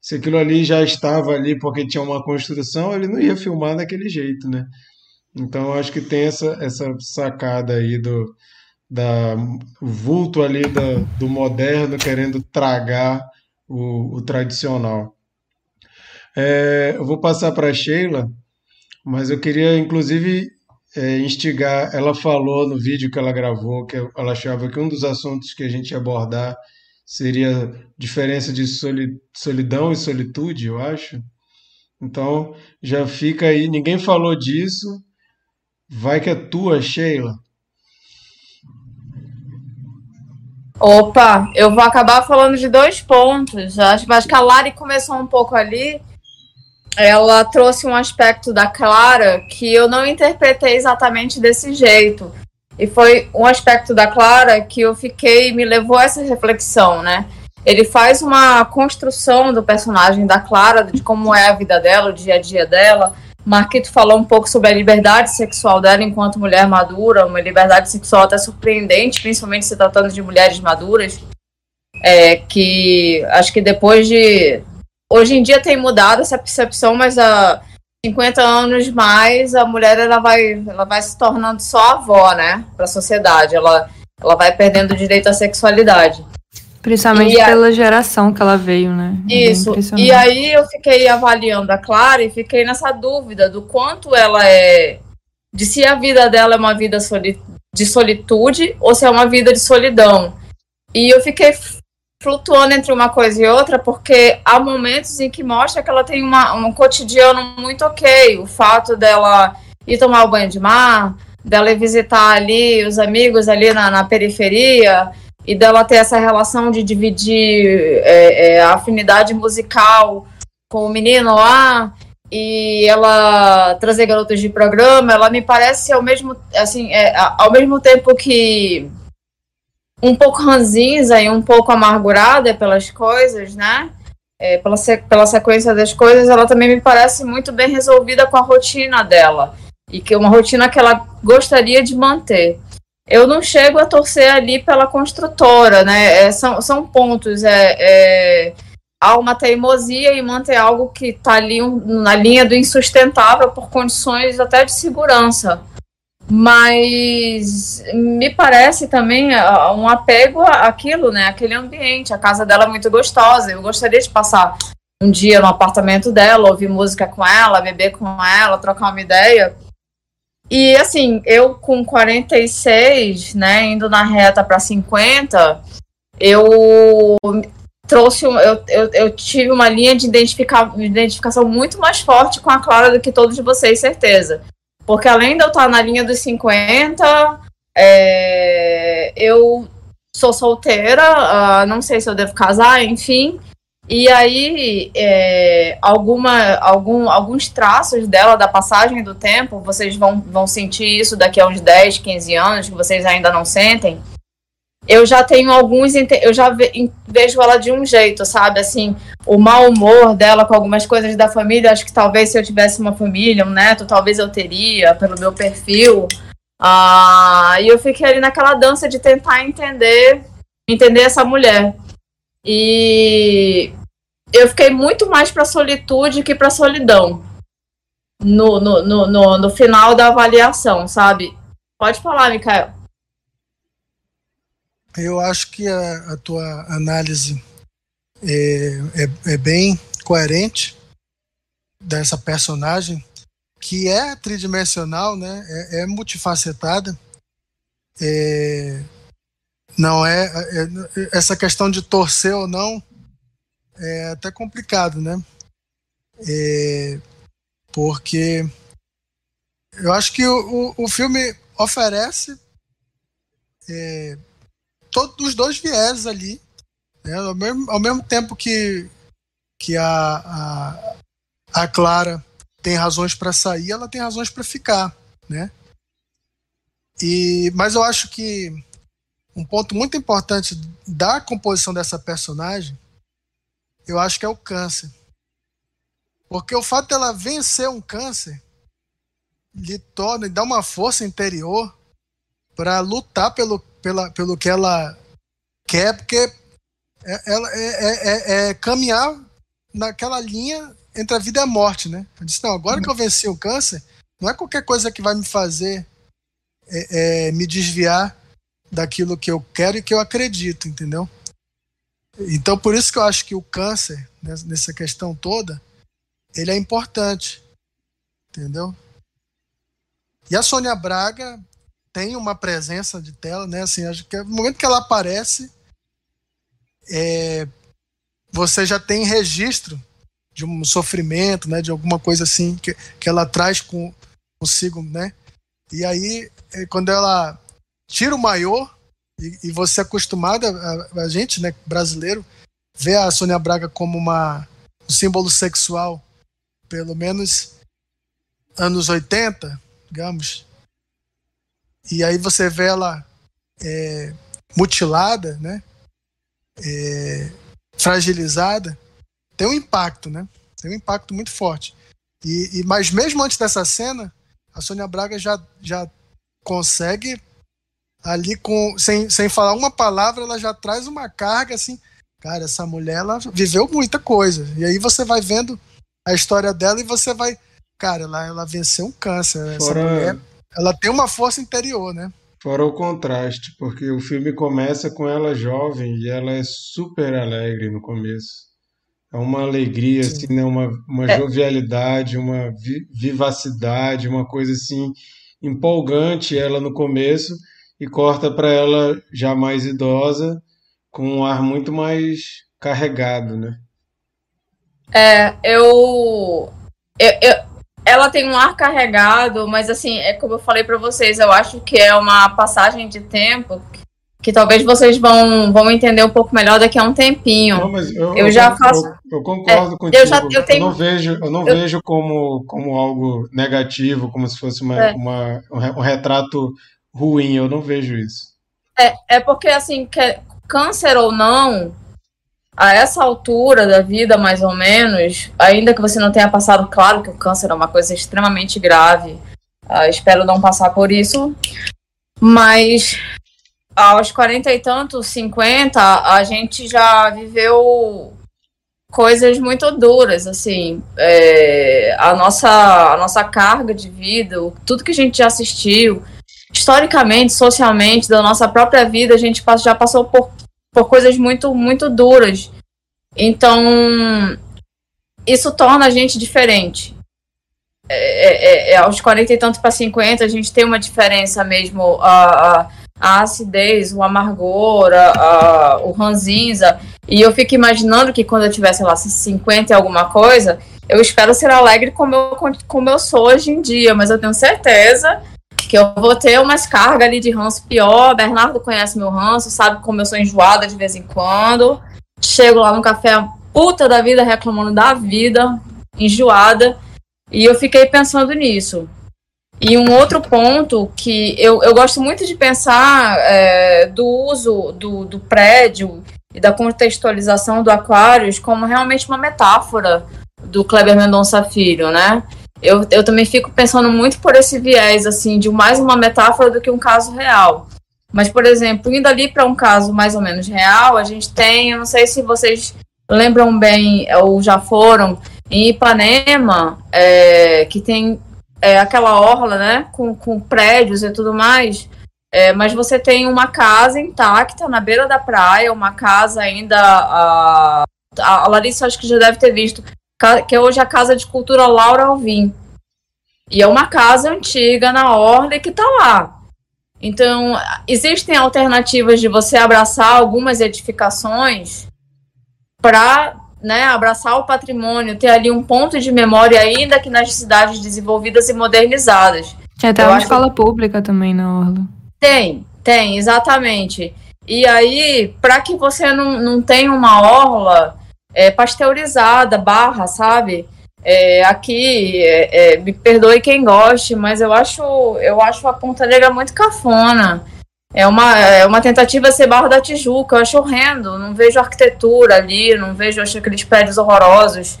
Se aquilo ali já estava ali porque tinha uma construção, ele não ia filmar daquele jeito, né? Então acho que tem essa, essa sacada aí do, da vulto ali da, do moderno querendo tragar o, o tradicional. É, eu vou passar para Sheila, mas eu queria inclusive é, instigar. Ela falou no vídeo que ela gravou que ela achava que um dos assuntos que a gente ia abordar seria diferença de solidão e solitude, eu acho. Então já fica aí. Ninguém falou disso. Vai que é tua, Sheila. Opa, eu vou acabar falando de dois pontos. Acho, acho que a Lari começou um pouco ali. Ela trouxe um aspecto da Clara que eu não interpretei exatamente desse jeito. E foi um aspecto da Clara que eu fiquei, me levou a essa reflexão, né? Ele faz uma construção do personagem da Clara, de como é a vida dela, o dia a dia dela, Marquito falou um pouco sobre a liberdade sexual dela enquanto mulher madura, uma liberdade sexual até surpreendente, principalmente se tratando de mulheres maduras, é, que acho que depois de... Hoje em dia tem mudado essa percepção, mas há 50 anos mais a mulher ela vai, ela vai se tornando só avó, né, para a sociedade, ela, ela vai perdendo o direito à sexualidade. Principalmente e pela geração que ela veio, né? É Isso. E aí eu fiquei avaliando a Clara e fiquei nessa dúvida do quanto ela é. de se a vida dela é uma vida soli... de solitude ou se é uma vida de solidão. E eu fiquei flutuando entre uma coisa e outra, porque há momentos em que mostra que ela tem uma, um cotidiano muito ok. O fato dela ir tomar o banho de mar, dela ir visitar ali os amigos ali na, na periferia, e dela ter essa relação de dividir é, é, a afinidade musical com o menino lá e ela trazer garotas de programa, ela me parece ao mesmo assim, é, ao mesmo tempo que um pouco ranzinza e um pouco amargurada pelas coisas, né? É, pela, pela sequência das coisas, ela também me parece muito bem resolvida com a rotina dela e que é uma rotina que ela gostaria de manter eu não chego a torcer ali pela construtora, né? É, são, são pontos. É, é, há uma teimosia em manter algo que está ali um, na linha do insustentável por condições até de segurança. Mas me parece também um apego àquilo, né? Aquele ambiente. A casa dela é muito gostosa. Eu gostaria de passar um dia no apartamento dela, ouvir música com ela, beber com ela, trocar uma ideia. E assim, eu com 46, né, indo na reta para 50, eu trouxe eu, eu, eu, tive uma linha de identificar, identificação muito mais forte com a Clara do que todos vocês, certeza. Porque além de eu estar na linha dos 50, é, eu sou solteira, uh, não sei se eu devo casar, enfim. E aí, é, alguma, algum, alguns traços dela, da passagem do tempo, vocês vão, vão sentir isso daqui a uns 10, 15 anos, que vocês ainda não sentem. Eu já tenho alguns, eu já vejo ela de um jeito, sabe? Assim, o mau humor dela com algumas coisas da família, acho que talvez se eu tivesse uma família, um neto, talvez eu teria, pelo meu perfil. Ah, e eu fiquei ali naquela dança de tentar entender, entender essa mulher. E eu fiquei muito mais para solitude que para solidão no, no, no, no, no final da avaliação, sabe? Pode falar, Mikael. Eu acho que a, a tua análise é, é, é, bem coerente dessa personagem, que é tridimensional, né? é, é multifacetada. É, não é, é, essa questão de torcer ou não é até complicado, né? É, porque eu acho que o, o, o filme oferece é, todos os dois viés ali, né? ao, mesmo, ao mesmo tempo que, que a, a, a Clara tem razões para sair, ela tem razões para ficar, né? E, mas eu acho que um ponto muito importante da composição dessa personagem, eu acho que é o câncer. Porque o fato dela vencer um câncer lhe torna e dá uma força interior para lutar pelo, pela, pelo que ela quer, porque é, ela é, é, é, é, caminhar naquela linha entre a vida e a morte, né? Eu disse, não, agora que eu venci o câncer, não é qualquer coisa que vai me fazer é, é, me desviar daquilo que eu quero e que eu acredito, entendeu? Então, por isso que eu acho que o câncer, né, nessa questão toda, ele é importante, entendeu? E a Sônia Braga tem uma presença de tela, né? Assim, acho que no momento que ela aparece, é, você já tem registro de um sofrimento, né? De alguma coisa assim que, que ela traz com, consigo, né? E aí, é, quando ela tira o maiô, e, e você é acostumado, a, a, gente, né, brasileiro, vê a Sônia Braga como uma, um símbolo sexual, pelo menos anos 80, digamos. E aí você vê ela é, mutilada, né? É, fragilizada, tem um impacto, né? Tem um impacto muito forte. E, e, mas mesmo antes dessa cena, a Sônia Braga já, já consegue ali com sem, sem falar uma palavra, ela já traz uma carga assim. Cara, essa mulher ela viveu muita coisa. E aí você vai vendo a história dela e você vai, cara, ela, ela venceu um câncer. Fora... Essa mulher, ela tem uma força interior, né? Fora o contraste, porque o filme começa com ela jovem e ela é super alegre no começo. É uma alegria, Sim. assim, né? uma, uma é. jovialidade, uma vi vivacidade, uma coisa assim empolgante ela no começo e corta para ela já mais idosa, com um ar muito mais carregado, né? É, eu, eu, eu, ela tem um ar carregado, mas assim, é como eu falei para vocês, eu acho que é uma passagem de tempo que talvez vocês vão, vão entender um pouco melhor daqui a um tempinho. Não, eu, eu, já faço. Eu, eu concordo é, contigo. Eu, já, eu, tenho, não vejo, eu não vejo como, como algo negativo, como se fosse uma, é. uma, um retrato ruim. Eu não vejo isso. É, é porque assim, que, câncer ou não, a essa altura da vida, mais ou menos, ainda que você não tenha passado, claro que o câncer é uma coisa extremamente grave. Uh, espero não passar por isso. Mas aos 40 e tantos, 50, a gente já viveu coisas muito duras, assim, é, a, nossa, a nossa carga de vida, tudo que a gente já assistiu, historicamente, socialmente, da nossa própria vida, a gente já passou por, por coisas muito, muito duras. Então, isso torna a gente diferente. É, é, é aos 40 e tantos para 50, a gente tem uma diferença mesmo. A, a, a acidez, o amargor, a, a, o ranzinza. E eu fico imaginando que quando eu tivesse, sei lá, 50 e alguma coisa, eu espero ser alegre como eu, como eu sou hoje em dia, mas eu tenho certeza que eu vou ter umas cargas ali de ranço pior. Bernardo conhece meu ranço, sabe como eu sou enjoada de vez em quando. Chego lá no café, puta da vida, reclamando da vida, enjoada. E eu fiquei pensando nisso. E um outro ponto que eu, eu gosto muito de pensar é, do uso do, do prédio e da contextualização do Aquários como realmente uma metáfora do Kleber Mendonça Filho, né? Eu, eu também fico pensando muito por esse viés, assim, de mais uma metáfora do que um caso real. Mas, por exemplo, indo ali para um caso mais ou menos real, a gente tem, eu não sei se vocês lembram bem ou já foram, em Ipanema, é, que tem é, aquela orla, né, com, com prédios e tudo mais, é, mas você tem uma casa intacta na beira da praia, uma casa ainda. A, a Larissa acho que já deve ter visto, que é hoje a Casa de Cultura Laura Alvim. E é uma casa antiga na orla que está lá. Então, existem alternativas de você abraçar algumas edificações para né, abraçar o patrimônio, ter ali um ponto de memória, ainda que nas cidades desenvolvidas e modernizadas. É até uma escola que... pública também na Orla. Tem, tem, exatamente. E aí, para que você não, não tenha uma orla é, pasteurizada, barra, sabe? É, aqui, é, é, me perdoe quem goste, mas eu acho, eu acho a Ponta Negra muito cafona. É uma, é uma tentativa ser Barra da Tijuca, eu acho horrendo. Não vejo arquitetura ali, não vejo acho aqueles prédios horrorosos.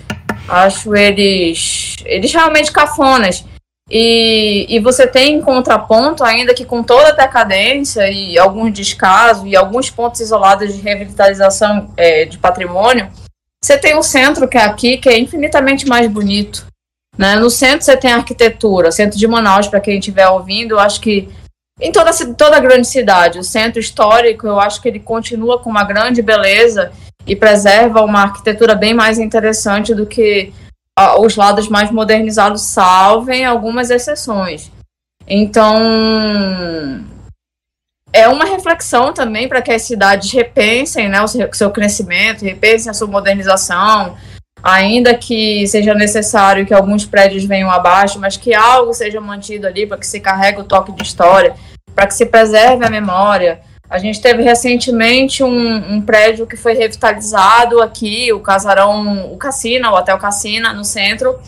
Acho eles, eles realmente cafonas. E, e você tem em contraponto, ainda que com toda a decadência e alguns descasos e alguns pontos isolados de revitalização é, de patrimônio, você tem o centro, que é aqui, que é infinitamente mais bonito. Né? No centro você tem a arquitetura, centro de Manaus, para quem estiver ouvindo, eu acho que em toda, toda grande cidade, o centro histórico, eu acho que ele continua com uma grande beleza e preserva uma arquitetura bem mais interessante do que os lados mais modernizados, salvem algumas exceções. Então, é uma reflexão também para que as cidades repensem né, o seu crescimento, repensem a sua modernização, ainda que seja necessário que alguns prédios venham abaixo, mas que algo seja mantido ali para que se carregue o toque de história, para que se preserve a memória. A gente teve recentemente um, um, prédio que foi revitalizado aqui, o casarão, o Cassina, o Hotel Cassina, no centro,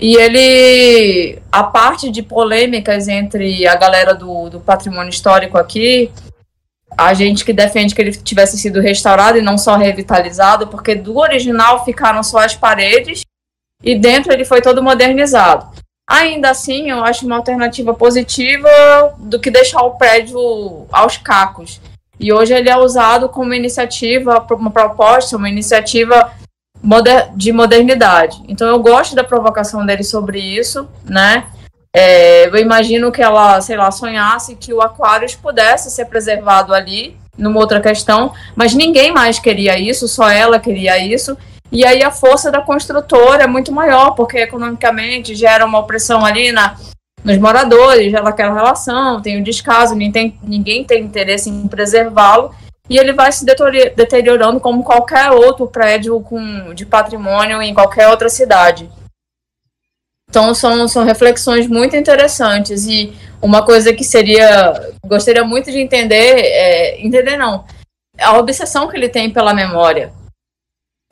e ele, a parte de polêmicas entre a galera do, do patrimônio histórico aqui, a gente que defende que ele tivesse sido restaurado e não só revitalizado, porque do original ficaram só as paredes e dentro ele foi todo modernizado. Ainda assim, eu acho uma alternativa positiva do que deixar o prédio aos cacos. E hoje ele é usado como iniciativa, uma proposta, uma iniciativa moder de modernidade. Então eu gosto da provocação dele sobre isso, né? É, eu imagino que ela, sei lá, sonhasse que o Aquarius pudesse ser preservado ali, numa outra questão, mas ninguém mais queria isso, só ela queria isso. E aí a força da construtora é muito maior, porque economicamente gera uma opressão ali na, nos moradores, gera aquela relação, tem o um descaso, ninguém tem, ninguém tem interesse em preservá-lo e ele vai se deteriorando como qualquer outro prédio com, de patrimônio em qualquer outra cidade. Então são, são reflexões muito interessantes e uma coisa que seria gostaria muito de entender, é, entender não, a obsessão que ele tem pela memória.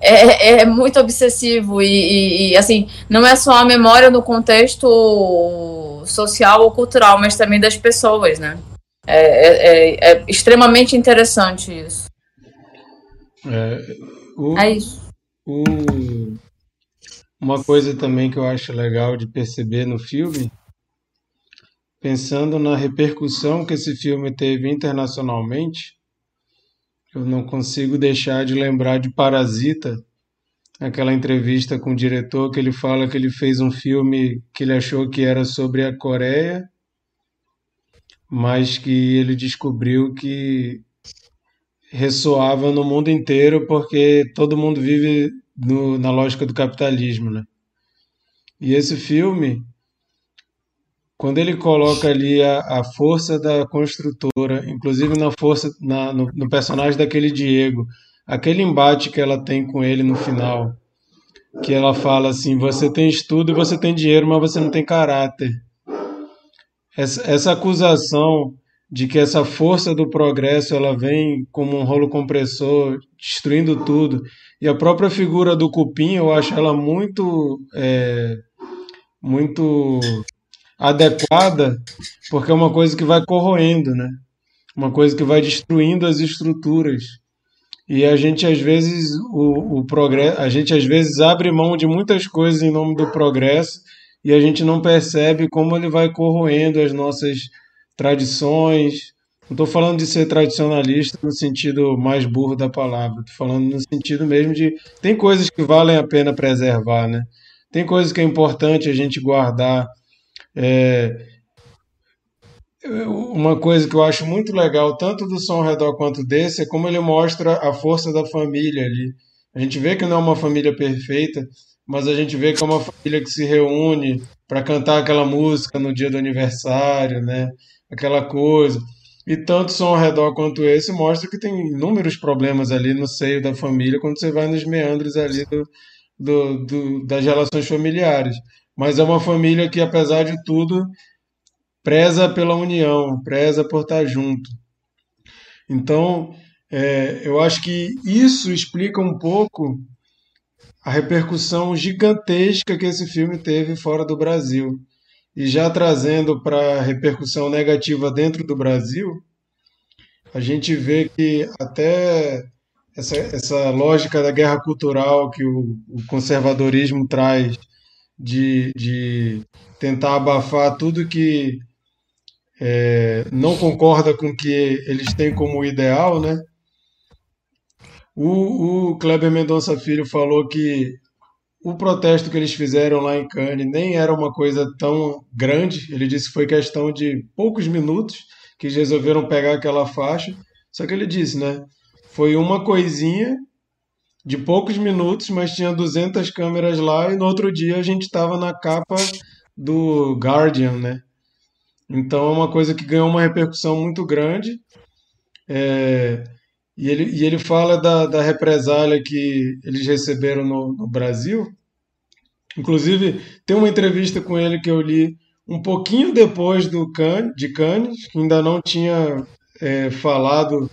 É, é, é muito obsessivo e, e, e, assim não é só a memória no contexto social ou cultural, mas também das pessoas, né? É, é, é, é extremamente interessante isso. É, o, é isso. O, uma coisa também que eu acho legal de perceber no filme, pensando na repercussão que esse filme teve internacionalmente, eu não consigo deixar de lembrar de Parasita, aquela entrevista com o diretor que ele fala que ele fez um filme que ele achou que era sobre a Coreia mas que ele descobriu que ressoava no mundo inteiro porque todo mundo vive no, na lógica do capitalismo, né? E esse filme, quando ele coloca ali a, a força da construtora, inclusive na força na, no, no personagem daquele Diego, aquele embate que ela tem com ele no final, que ela fala assim: você tem estudo e você tem dinheiro, mas você não tem caráter essa, essa acusação de que essa força do progresso ela vem como um rolo compressor destruindo tudo. E a própria figura do cupim eu acho ela muito é, muito adequada porque é uma coisa que vai corroendo né? Uma coisa que vai destruindo as estruturas. E a gente às vezes o, o progresso a gente às vezes abre mão de muitas coisas em nome do progresso e a gente não percebe como ele vai corroendo as nossas tradições. Não estou falando de ser tradicionalista no sentido mais burro da palavra, estou falando no sentido mesmo de. Tem coisas que valem a pena preservar, né? Tem coisas que é importante a gente guardar. É... Uma coisa que eu acho muito legal, tanto do som ao redor quanto desse, é como ele mostra a força da família ali. A gente vê que não é uma família perfeita, mas a gente vê que é uma família que se reúne para cantar aquela música no dia do aniversário, né? Aquela coisa. E tanto som ao redor quanto esse mostra que tem inúmeros problemas ali no seio da família quando você vai nos meandros ali do, do, do, das relações familiares. Mas é uma família que, apesar de tudo, preza pela união, preza por estar junto. Então, é, eu acho que isso explica um pouco a repercussão gigantesca que esse filme teve fora do Brasil. E já trazendo para a repercussão negativa dentro do Brasil, a gente vê que até essa, essa lógica da guerra cultural que o, o conservadorismo traz de, de tentar abafar tudo que é, não concorda com o que eles têm como ideal, né? O, o Kleber Mendonça Filho falou que o protesto que eles fizeram lá em Cannes nem era uma coisa tão grande. Ele disse que foi questão de poucos minutos que eles resolveram pegar aquela faixa. Só que ele disse, né? Foi uma coisinha de poucos minutos, mas tinha 200 câmeras lá e no outro dia a gente estava na capa do Guardian, né? Então é uma coisa que ganhou uma repercussão muito grande. É, e ele, e ele fala da, da represália que eles receberam no, no Brasil. Inclusive, tem uma entrevista com ele que eu li um pouquinho depois do Can, de Cannes, que ainda não tinha é, falado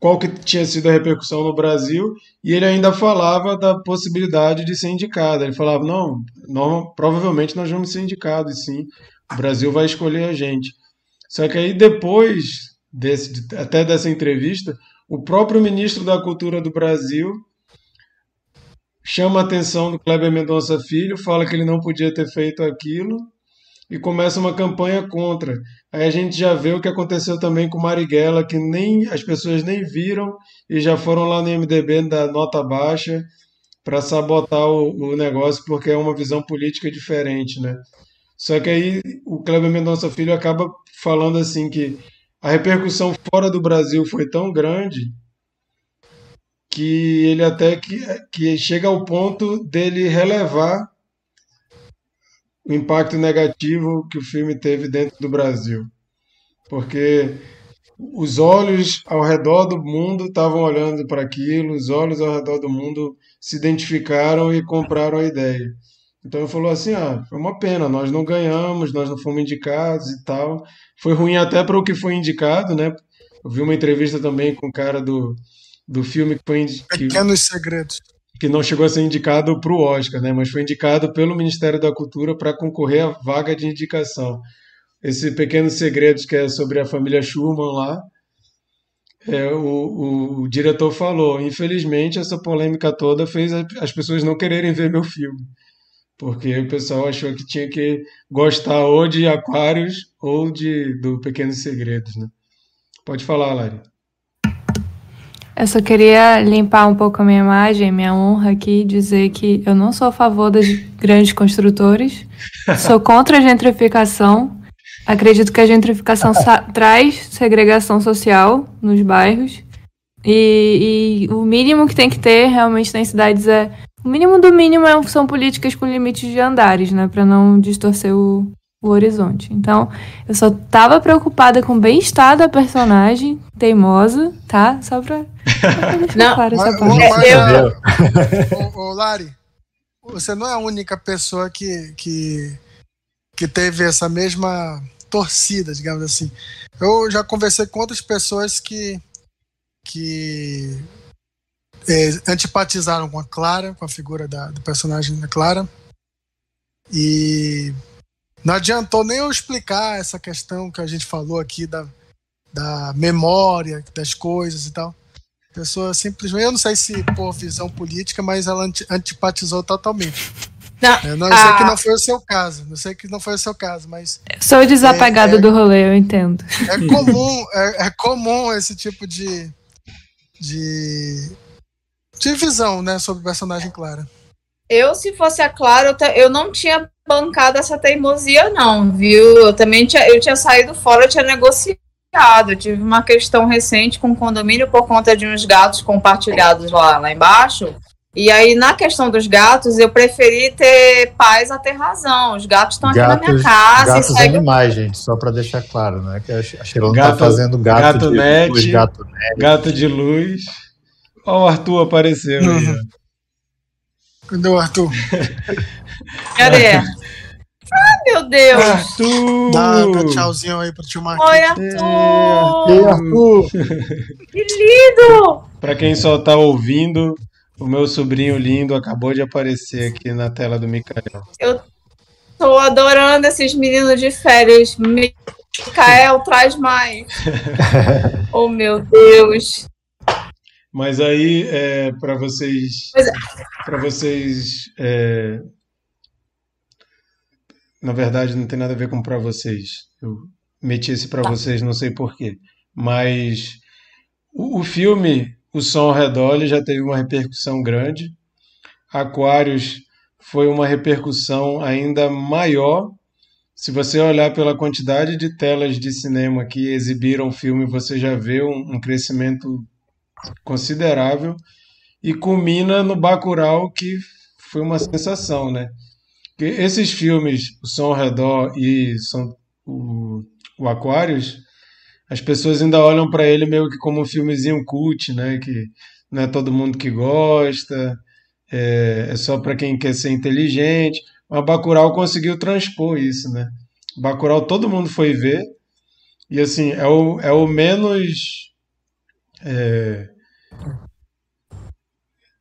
qual que tinha sido a repercussão no Brasil, e ele ainda falava da possibilidade de ser indicado. Ele falava, não, não provavelmente nós vamos ser indicados, sim, o Brasil vai escolher a gente. Só que aí depois desse, até dessa entrevista, o próprio ministro da Cultura do Brasil chama a atenção do Kleber Mendonça Filho, fala que ele não podia ter feito aquilo e começa uma campanha contra. Aí a gente já vê o que aconteceu também com Marighella, que nem as pessoas nem viram e já foram lá no MDB da nota baixa para sabotar o, o, negócio porque é uma visão política diferente, né? Só que aí o Kleber Mendonça Filho acaba falando assim que a repercussão fora do Brasil foi tão grande que ele até que, que chega ao ponto dele relevar o impacto negativo que o filme teve dentro do Brasil. Porque os olhos ao redor do mundo estavam olhando para aquilo, os olhos ao redor do mundo se identificaram e compraram a ideia. Então ele falou assim: ah, foi uma pena, nós não ganhamos, nós não fomos indicados e tal. Foi ruim até para o que foi indicado, né? Eu vi uma entrevista também com o cara do, do filme que foi. Pequenos Segredos. Que não chegou a ser indicado para o Oscar, né? Mas foi indicado pelo Ministério da Cultura para concorrer à vaga de indicação. Esse Pequenos Segredos, que é sobre a família Schurman lá, é, o, o, o, diretor falou: infelizmente, essa polêmica toda fez as pessoas não quererem ver meu filme porque o pessoal achou que tinha que gostar ou de Aquários ou de do Pequenos Segredos, né? Pode falar, Lari. Eu só queria limpar um pouco a minha imagem, minha honra aqui, dizer que eu não sou a favor dos grandes construtores, sou contra a gentrificação. Acredito que a gentrificação traz segregação social nos bairros. E, e, o mínimo que tem que ter realmente nas cidades é o mínimo do mínimo é, são políticas com limites de andares, né? Para não distorcer o, o horizonte. Então, eu só tava preocupada com o bem-estar da personagem teimosa, tá? Só pra, não, claro mas, essa parte. Mas, ô, ô, Lari, você não é a única pessoa que, que, que teve essa mesma torcida, digamos assim. Eu já conversei com outras pessoas que, que é, antipatizaram com a Clara, com a figura da, do personagem da Clara. E não adiantou nem eu explicar essa questão que a gente falou aqui da, da memória das coisas e tal. A pessoa simplesmente, eu não sei se por visão política, mas ela antipatizou totalmente. Não, eu não, sei que não foi o seu caso. Não sei que não foi o seu caso, mas. Sou desapegado é, é, do rolê, eu entendo. É comum, é, é, comum esse tipo de, de. De visão, né, sobre o personagem Clara. Eu, se fosse a Clara, eu, eu não tinha bancado essa teimosia, não, viu? Eu também tinha, eu tinha saído fora, eu tinha negociado. Eu tive uma questão recente com o condomínio por conta de uns gatos compartilhados lá, lá embaixo. E aí, na questão dos gatos, eu preferi ter paz a ter razão. Os gatos estão aqui na minha casa. Gatos segue... animais, gente, só para deixar claro, né? Que a Sheila não tá fazendo gato, gato de net, luz, gato net. Gato de luz. Ó, o Arthur apareceu uhum. aí. Cadê o Arthur? Cadê? Ah, meu Deus! Arthur! Dá, dá tchauzinho aí pro tio Marquinhos. Oi, Arthur! Ei, Arthur! Que lindo! Pra quem só tá ouvindo, o meu sobrinho lindo acabou de aparecer aqui na tela do Micael. Eu tô adorando esses meninos de férias. Micael, traz mais. oh, meu Deus! Mas aí, é, para vocês, é. para vocês, é, na verdade, não tem nada a ver com para vocês. Eu meti esse para tá. vocês, não sei porquê. Mas o, o, filme, o som ao redor, ele já teve uma repercussão grande. Aquários foi uma repercussão ainda maior. Se você olhar pela quantidade de telas de cinema que exibiram o filme, você já vê um, um crescimento considerável e culmina no Bacurau, que foi uma sensação, né? Porque esses filmes, O Som ao Redor e são, o, o Aquários, as pessoas ainda olham para ele meio que como um filmezinho cult, né? Que não é todo mundo que gosta, é, é só para quem quer ser inteligente. Mas Bacurau conseguiu transpor isso, né? Bacurau todo mundo foi ver e assim é o, é o menos é,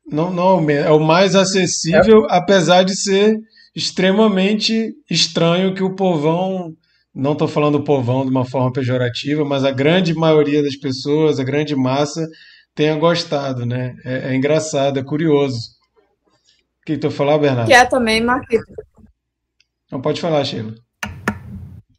não, não, é o mais acessível, é. apesar de ser extremamente estranho que o povão, não estou falando o povão de uma forma pejorativa, mas a grande maioria das pessoas, a grande massa, tenha gostado, né? É, é engraçado, é curioso. O que tu falar, Bernardo? Que é também, Marquito. Não pode falar, Sheila.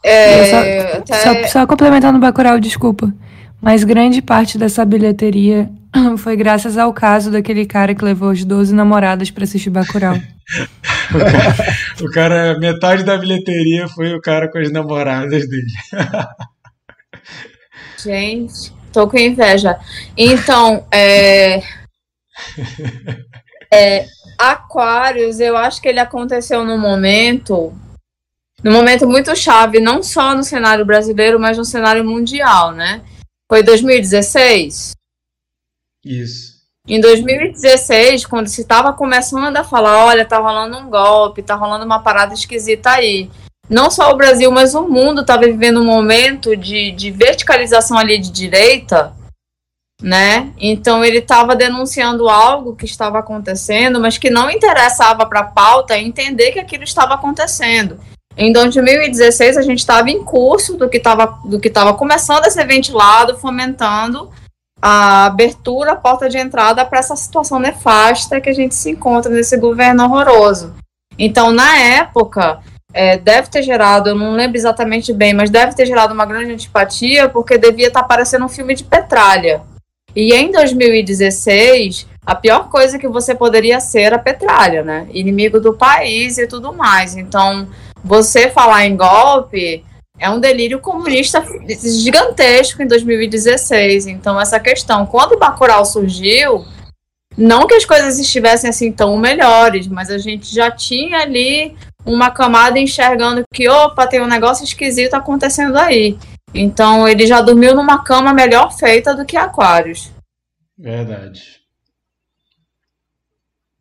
É, só, até... só, só complementando o Bacurau, desculpa. Mas grande parte dessa bilheteria foi graças ao caso daquele cara que levou as 12 namoradas para assistir Bacurau. o, cara, o cara, metade da bilheteria foi o cara com as namoradas dele. Gente, tô com inveja. Então, é... é Aquários, eu acho que ele aconteceu num momento num momento muito chave, não só no cenário brasileiro, mas no cenário mundial, né? Foi 2016? Isso. Em 2016, quando se estava começando a falar, olha, tá rolando um golpe, tá rolando uma parada esquisita aí. Não só o Brasil, mas o mundo estava vivendo um momento de, de verticalização ali de direita, né? Então ele estava denunciando algo que estava acontecendo, mas que não interessava para a pauta entender que aquilo estava acontecendo. Em 2016, a gente estava em curso do que estava começando a ser ventilado, fomentando a abertura, a porta de entrada para essa situação nefasta que a gente se encontra nesse governo horroroso. Então, na época, é, deve ter gerado, eu não lembro exatamente bem, mas deve ter gerado uma grande antipatia, porque devia estar tá parecendo um filme de Petralha. E em 2016, a pior coisa que você poderia ser era Petralha, né? Inimigo do país e tudo mais. Então, você falar em golpe é um delírio comunista gigantesco em 2016. Então, essa questão, quando o Bacurau surgiu, não que as coisas estivessem assim tão melhores, mas a gente já tinha ali uma camada enxergando que, opa, tem um negócio esquisito acontecendo aí. Então, ele já dormiu numa cama melhor feita do que Aquários. Verdade.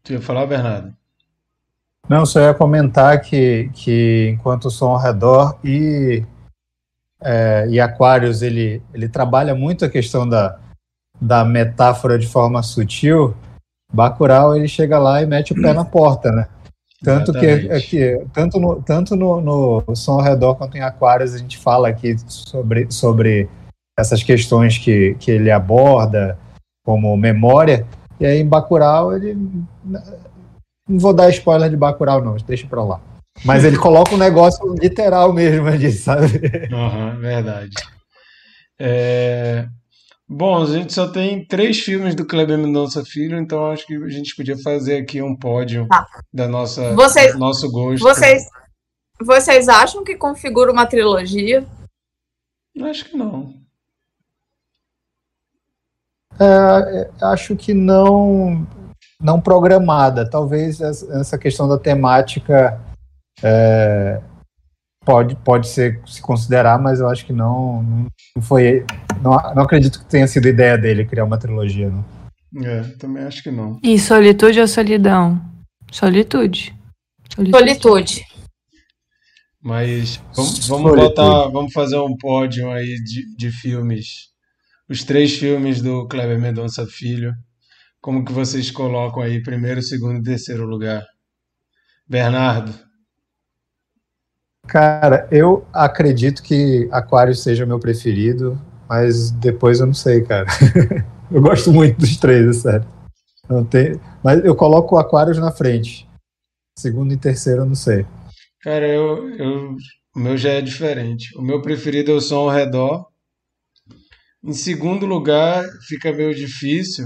Tu ia falar, Bernardo? Não, só ia comentar que, que enquanto o som ao redor e é, e Aquarius ele, ele trabalha muito a questão da, da metáfora de forma sutil, Bacurau ele chega lá e mete o pé na porta, né? Tanto que, é que tanto, no, tanto no, no Som ao Redor quanto em Aquários a gente fala aqui sobre, sobre essas questões que, que ele aborda, como memória, e aí em Bacurau ele. Não vou dar spoiler de Bacurau, não, deixa pra lá. Mas ele coloca um negócio literal mesmo ali, sabe? Uhum, verdade. É... Bom, a gente só tem três filmes do Kleber Mendonça Filho, então acho que a gente podia fazer aqui um pódio tá. da nossa vocês, nosso gosto. Vocês, vocês acham que configura uma trilogia? Acho que não. É, é acho que não, não programada. Talvez essa questão da temática é, pode, pode ser se considerar, mas eu acho que não, não foi. Não, não acredito que tenha sido ideia dele criar uma trilogia, não. É, também acho que não. E solitude ou solidão? Solitude. Solitude. solitude. Mas vamos, vamos botar, vamos fazer um pódio aí de, de filmes. Os três filmes do Kleber Mendonça Filho. Como que vocês colocam aí primeiro, segundo e terceiro lugar? Bernardo. Cara, eu acredito que Aquário seja meu preferido, mas depois eu não sei, cara. eu gosto muito dos três, é sério. Não tem, mas eu coloco o Aquários na frente. Segundo e terceiro eu não sei. Cara, eu, eu, o meu já é diferente. O meu preferido é o Som ao Redor. Em segundo lugar, fica meio difícil,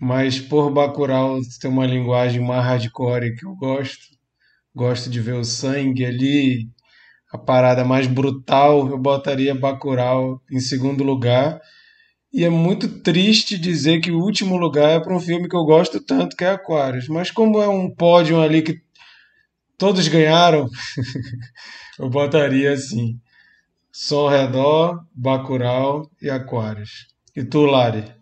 mas por Bacurau tem uma linguagem mais hardcore que eu gosto. Gosto de ver o sangue ali, a parada mais brutal, eu botaria Bacurau em segundo lugar. E é muito triste dizer que o último lugar é para um filme que eu gosto tanto, que é Aquários. Mas como é um pódio ali que todos ganharam, eu botaria assim: Som ao Redor, Bacurau e Aquários. E tu, Lari?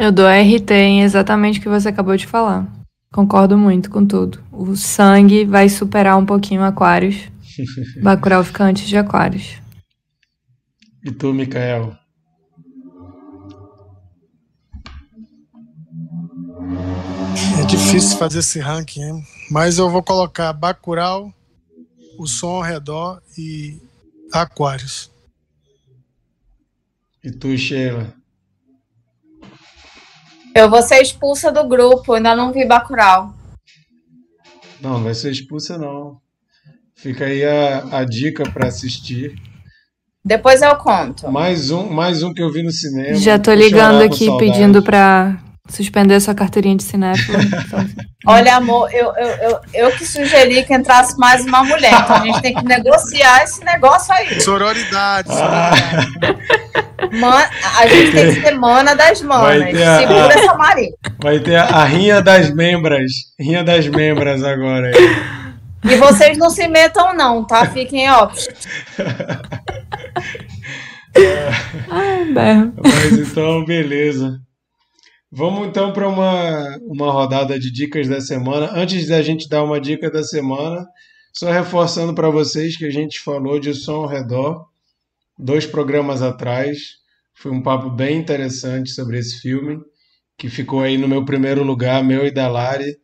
Eu dou RT em exatamente o que você acabou de falar. Concordo muito com tudo. O sangue vai superar um pouquinho Aquários. Bacurau fica antes de Aquários. E tu, Mikael? É difícil fazer esse ranking, hein? mas eu vou colocar Bacurau, o som ao redor e Aquários. E tu, Sheila? Eu vou ser expulsa do grupo, ainda não vi Bacurau. Não, não vai ser expulsa não. Fica aí a, a dica para assistir. Depois eu conto. Mais um, mais um que eu vi no cinema. Já tô ligando aqui pedindo para suspender sua carteirinha de cinéfilo. Olha, amor, eu, eu, eu, eu, que sugeri que entrasse mais uma mulher. Então a gente tem que negociar esse negócio aí. Sororidade. sororidade. Man, a gente tem que ser mana das manas. Segura a, essa Maria. Vai ter a, a, rinha das membras. Rinha das membras agora. Aí. E vocês não se metam, não, tá? Fiquem óbvios. Ai, berro. Mas então, beleza. Vamos então para uma, uma rodada de dicas da semana. Antes da gente dar uma dica da semana, só reforçando para vocês que a gente falou de som ao redor dois programas atrás. Foi um papo bem interessante sobre esse filme, que ficou aí no meu primeiro lugar, meu e da Lari.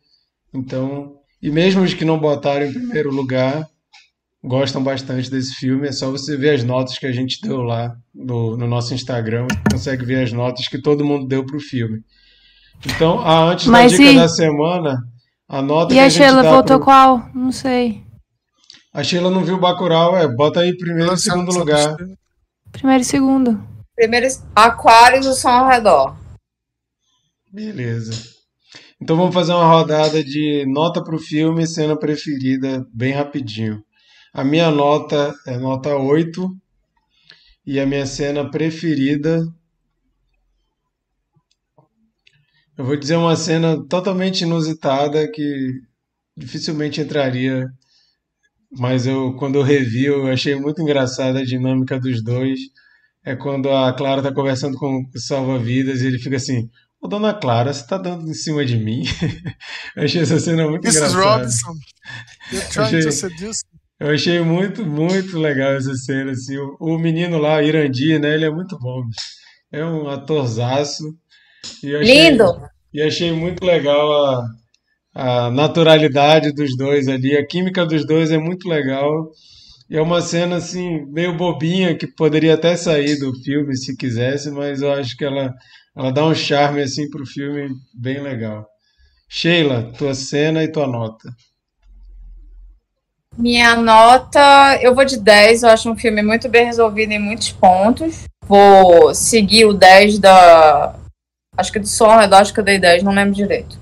Então, e mesmo os que não botaram em primeiro lugar, gostam bastante desse filme. É só você ver as notas que a gente deu lá no, no nosso Instagram. Você consegue ver as notas que todo mundo deu para o filme. Então, a, antes Mas da dica e... da semana, a nota e que a, a Sheila voltou pro... qual? Não sei. A Sheila não viu Bacurau, é, bota aí primeiro e segundo lugar. Primeiro e segundo. Primeiro, Aquários, o som ao redor. Beleza. Então vamos fazer uma rodada de nota para o filme, cena preferida, bem rapidinho. A minha nota é nota 8 e a minha cena preferida. Eu vou dizer uma cena totalmente inusitada que dificilmente entraria, mas eu quando eu revi eu achei muito engraçada a dinâmica dos dois. É quando a Clara tá conversando com o salva-vidas e ele fica assim: Ô, dona Clara, você tá dando em cima de mim? eu achei essa cena muito Mrs. engraçada. Robinson, you're trying achei... to seduce Eu achei muito, muito legal essa cena. Assim. O, o menino lá, Irandi, né? Ele é muito bom. É um atorzaço. E achei, Lindo! E achei muito legal a, a naturalidade dos dois ali. A química dos dois é muito legal. E é uma cena assim, meio bobinha, que poderia até sair do filme se quisesse, mas eu acho que ela, ela dá um charme assim pro filme bem legal. Sheila, tua cena e tua nota. Minha nota, eu vou de 10. Eu acho um filme muito bem resolvido em muitos pontos. Vou seguir o 10 da. Acho que do som ao redor, acho que eu dei 10, não lembro direito.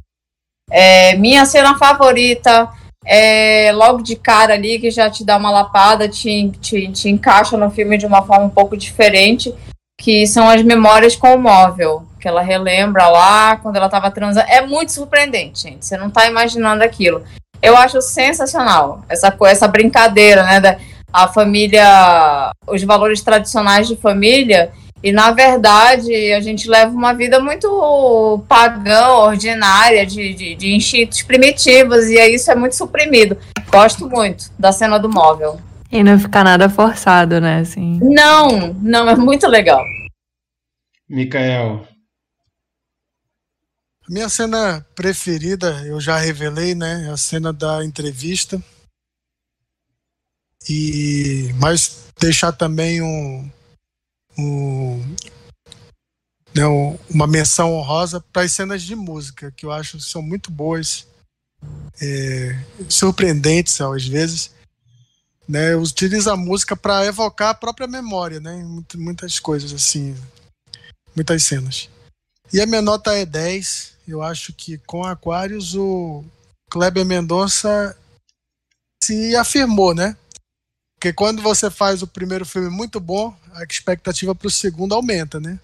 É, minha cena favorita é logo de cara ali, que já te dá uma lapada, te, te, te encaixa no filme de uma forma um pouco diferente, que são as memórias com o móvel, que ela relembra lá quando ela estava transando. É muito surpreendente, gente. Você não está imaginando aquilo. Eu acho sensacional essa essa brincadeira, né? Da, a família, os valores tradicionais de família. E na verdade a gente leva uma vida muito pagã, ordinária, de, de, de instintos primitivos, e isso é muito suprimido. Gosto muito da cena do móvel. E não ficar nada forçado, né? Assim. Não, não, é muito legal. Micael. Minha cena preferida, eu já revelei, né? É a cena da entrevista. E mas deixar também um, um né, uma menção honrosa para as cenas de música, que eu acho que são muito boas, é, surpreendentes às vezes. Né, utiliza a música para evocar a própria memória, né? Muitas coisas assim, muitas cenas. E a minha nota é 10 eu acho que com Aquarius o Kleber Mendonça se afirmou, né? Porque quando você faz o primeiro filme muito bom, a expectativa para o segundo aumenta, né?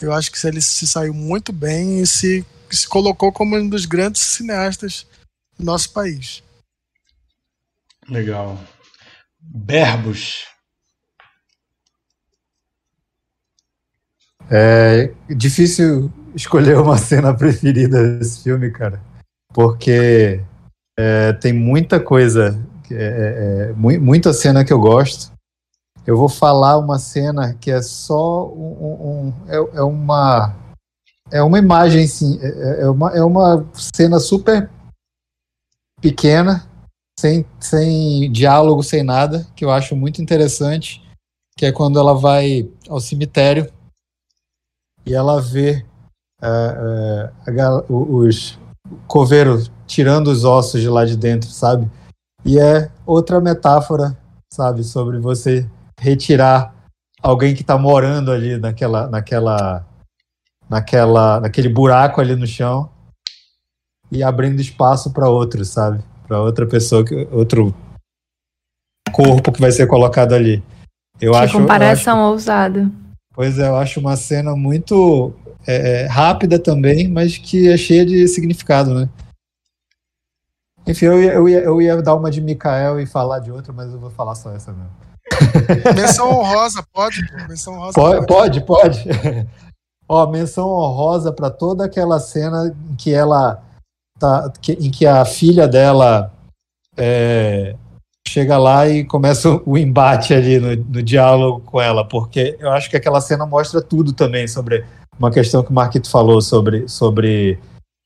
Eu acho que ele se saiu muito bem e se, se colocou como um dos grandes cineastas do nosso país. Legal. Berbos. É difícil escolher uma cena preferida desse filme, cara, porque é, tem muita coisa, é, é, é muita cena que eu gosto. Eu vou falar uma cena que é só um, um é, é, uma é uma imagem sim, é, é, uma, é uma cena super pequena, sem, sem diálogo, sem nada, que eu acho muito interessante, que é quando ela vai ao cemitério e ela vê uh, uh, os coveiros tirando os ossos de lá de dentro, sabe? E é outra metáfora, sabe, sobre você retirar alguém que está morando ali naquela, naquela, naquela, naquele buraco ali no chão e abrindo espaço para outro, sabe? Para outra pessoa, outro corpo que vai ser colocado ali. Eu que acho, comparação eu acho, ousada. Pois é, eu acho uma cena muito é, é, rápida também, mas que é cheia de significado, né? Enfim, eu ia, eu, ia, eu ia dar uma de Mikael e falar de outra, mas eu vou falar só essa mesmo. Menção honrosa, pode? Menção honrosa pode, pode. pode. Ó, menção honrosa para toda aquela cena em que ela tá, que, em que a filha dela é, chega lá e começa o embate ali no, no, diálogo com ela, porque eu acho que aquela cena mostra tudo também sobre uma questão que o Marquito falou sobre, sobre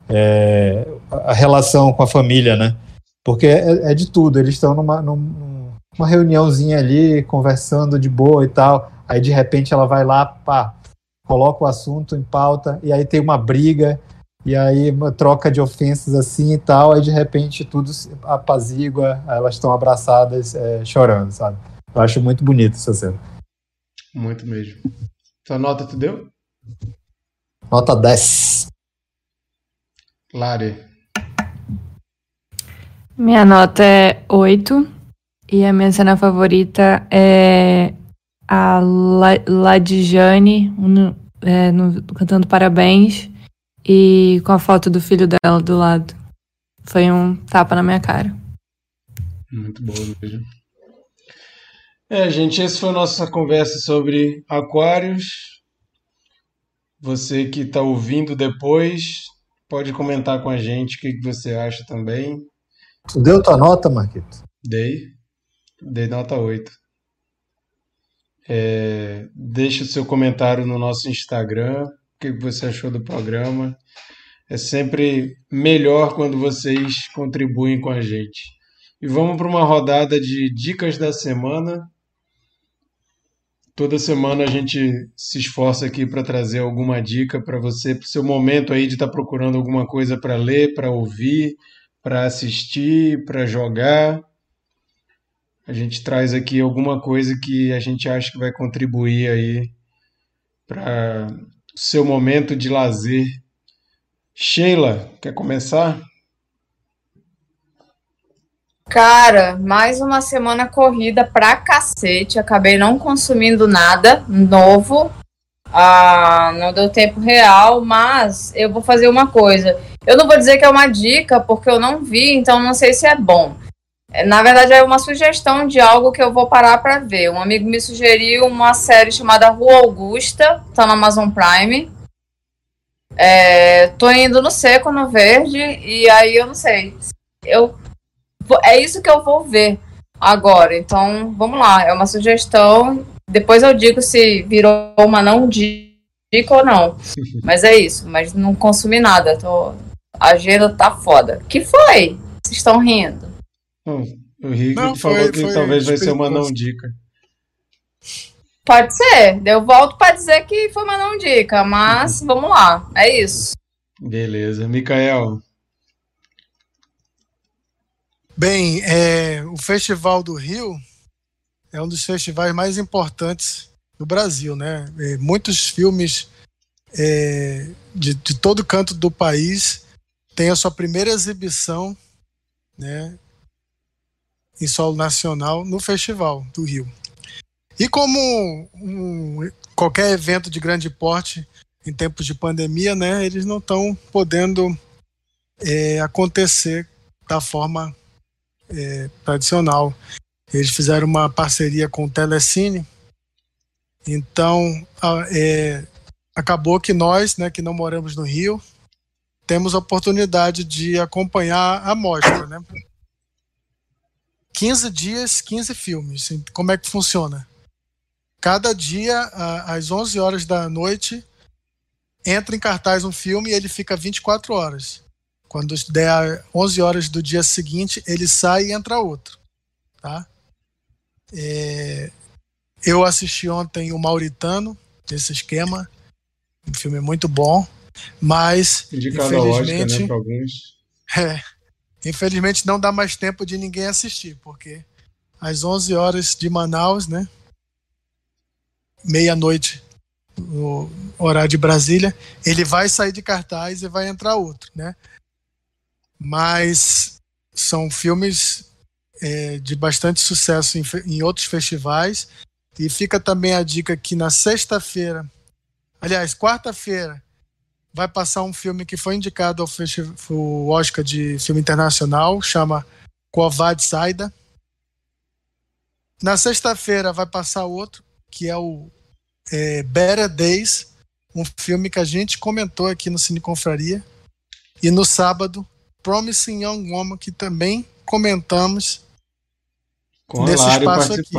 é, a relação com a família, né? Porque é, é de tudo, eles estão numa, numa reuniãozinha ali, conversando de boa e tal, aí de repente ela vai lá, pá, coloca o assunto em pauta, e aí tem uma briga, e aí uma troca de ofensas assim e tal, aí de repente tudo apazigua, elas estão abraçadas, é, chorando, sabe? Eu acho muito bonito essa cena. Muito mesmo. Sua nota tu deu? Nota 10. Lari. Minha nota é 8. E a minha cena favorita é a Ladjane é, cantando parabéns e com a foto do filho dela do lado. Foi um tapa na minha cara. Muito bom mesmo. É, gente, essa foi a nossa conversa sobre aquários. Você que está ouvindo depois, pode comentar com a gente o que, você acha também. Tu deu tua nota, Marquito? Dei. Dei nota 8. É, deixe o seu comentário no nosso Instagram. Que você achou do programa? É sempre melhor quando vocês contribuem com a gente. E vamos para uma rodada de dicas da semana. Toda semana a gente se esforça aqui para trazer alguma dica para você, para o seu momento aí de estar tá procurando alguma coisa para ler, para ouvir, para assistir, para jogar. A gente traz aqui alguma coisa que a gente acha que vai contribuir aí para seu momento de lazer Sheila, quer começar? Cara, mais uma semana corrida pra cacete. Acabei não consumindo nada novo. Ah, não deu tempo real, mas eu vou fazer uma coisa. Eu não vou dizer que é uma dica, porque eu não vi, então não sei se é bom. Na verdade, é uma sugestão de algo que eu vou parar para ver. Um amigo me sugeriu uma série chamada Rua Augusta, tá na Amazon Prime. É, tô indo no seco, no verde, e aí eu não sei. Eu, é isso que eu vou ver agora. Então, vamos lá. É uma sugestão. Depois eu digo se virou uma não dica ou não. Mas é isso. Mas não consumi nada. Tô, a agenda tá foda. que foi? Vocês estão rindo? O Rick não, falou foi, que foi talvez vai ser uma não dica. Pode ser. Eu volto para dizer que foi uma não dica, mas uhum. vamos lá. É isso. Beleza. Mikael. Bem, é, o Festival do Rio é um dos festivais mais importantes do Brasil, né? É, muitos filmes é, de, de todo canto do país têm a sua primeira exibição, né? Em solo nacional no Festival do Rio. E como um, qualquer evento de grande porte em tempos de pandemia, né, eles não estão podendo é, acontecer da forma é, tradicional. Eles fizeram uma parceria com o Telecine, então é, acabou que nós, né, que não moramos no Rio, temos a oportunidade de acompanhar a mostra, né? 15 dias, 15 filmes. Como é que funciona? Cada dia, às 11 horas da noite, entra em cartaz um filme e ele fica 24 horas. Quando der 11 horas do dia seguinte, ele sai e entra outro. Tá? É... Eu assisti ontem o Mauritano, esse esquema. Um filme muito bom. Mas, Indicado infelizmente, Oscar, né, é, infelizmente não dá mais tempo de ninguém assistir, porque às 11 horas de Manaus, né? meia-noite no horário de Brasília, ele vai sair de cartaz e vai entrar outro, né? Mas são filmes é, de bastante sucesso em, em, outros festivais e fica também a dica que na sexta-feira, aliás, quarta-feira, vai passar um filme que foi indicado ao, ao Oscar de filme internacional, chama Kovad Saida. Na sexta-feira vai passar outro, que é o é, Better Days, um filme que a gente comentou aqui no Cine Confraria. E no sábado, Promising Young Woman, que também comentamos Com nesse espaço aqui.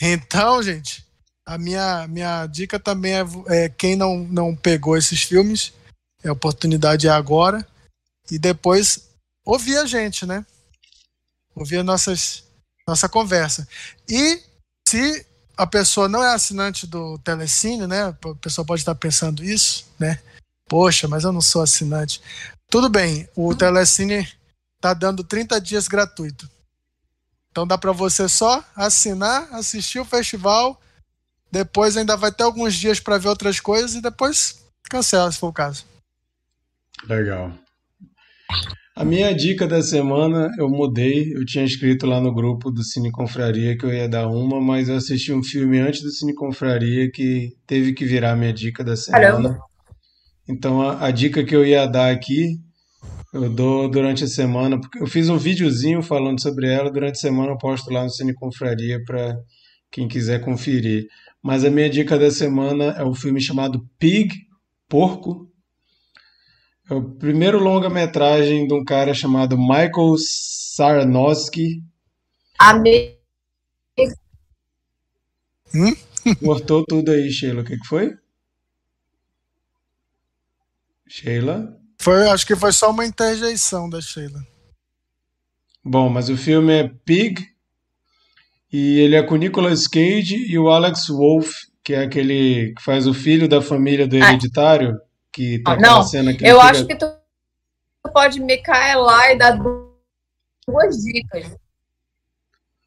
Então, gente, a minha, minha dica também é, é, quem não, não pegou esses filmes, é a oportunidade é agora. E depois ouvir a gente, né? Ouvir a nossas, nossa conversa. E se a pessoa não é assinante do Telecine, né? A pessoa pode estar pensando isso, né? Poxa, mas eu não sou assinante. Tudo bem, o Telecine tá dando 30 dias gratuito. Então dá para você só assinar, assistir o festival, depois ainda vai ter alguns dias para ver outras coisas e depois cancela se for o caso. Legal. A minha dica da semana eu mudei. Eu tinha escrito lá no grupo do Cine Confraria que eu ia dar uma, mas eu assisti um filme antes do Cine Confraria que teve que virar minha dica da semana. Caramba. Então a, a dica que eu ia dar aqui eu dou durante a semana, porque eu fiz um videozinho falando sobre ela. Durante a semana eu posto lá no Cine Confraria para quem quiser conferir. Mas a minha dica da semana é o um filme chamado Pig, Porco, é o primeiro longa-metragem de um cara chamado Michael Sarnowski. Amigo. Hum? Cortou tudo aí, Sheila. O que, que foi? Sheila? Foi, acho que foi só uma interjeição da Sheila. Bom, mas o filme é Pig e ele é com Nicolas Cage e o Alex Wolff, que é aquele que faz o filho da família do ah. Hereditário, que tá Não, cena que eu acho que tu pode me cair lá e dar duas dicas.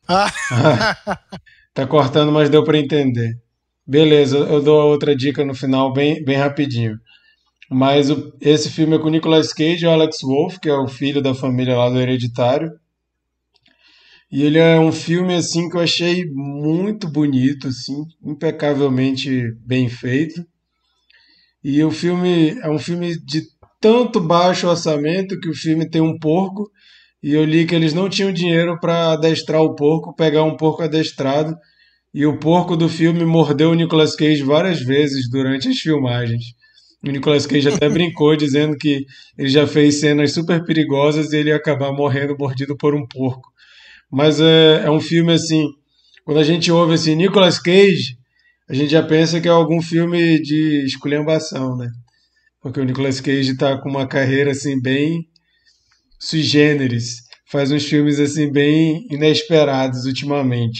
Ah. tá cortando, mas deu para entender. Beleza, eu dou outra dica no final bem, bem rapidinho. Mas o, esse filme é com Nicolas Cage e Alex Wolff, que é o filho da família lá do Hereditário. E ele é um filme assim que eu achei muito bonito, assim, impecavelmente bem feito. E o filme é um filme de tanto baixo orçamento que o filme tem um porco e eu li que eles não tinham dinheiro para adestrar o porco, pegar um porco adestrado. E o porco do filme mordeu o Nicolas Cage várias vezes durante as filmagens. O Nicolas Cage até brincou dizendo que ele já fez cenas super perigosas e ele ia acabar morrendo mordido por um porco. Mas é, é um filme assim, quando a gente ouve assim, Nicolas Cage, a gente já pensa que é algum filme de esculhambação, né? Porque o Nicolas Cage está com uma carreira assim bem sui generis, faz uns filmes assim bem inesperados ultimamente,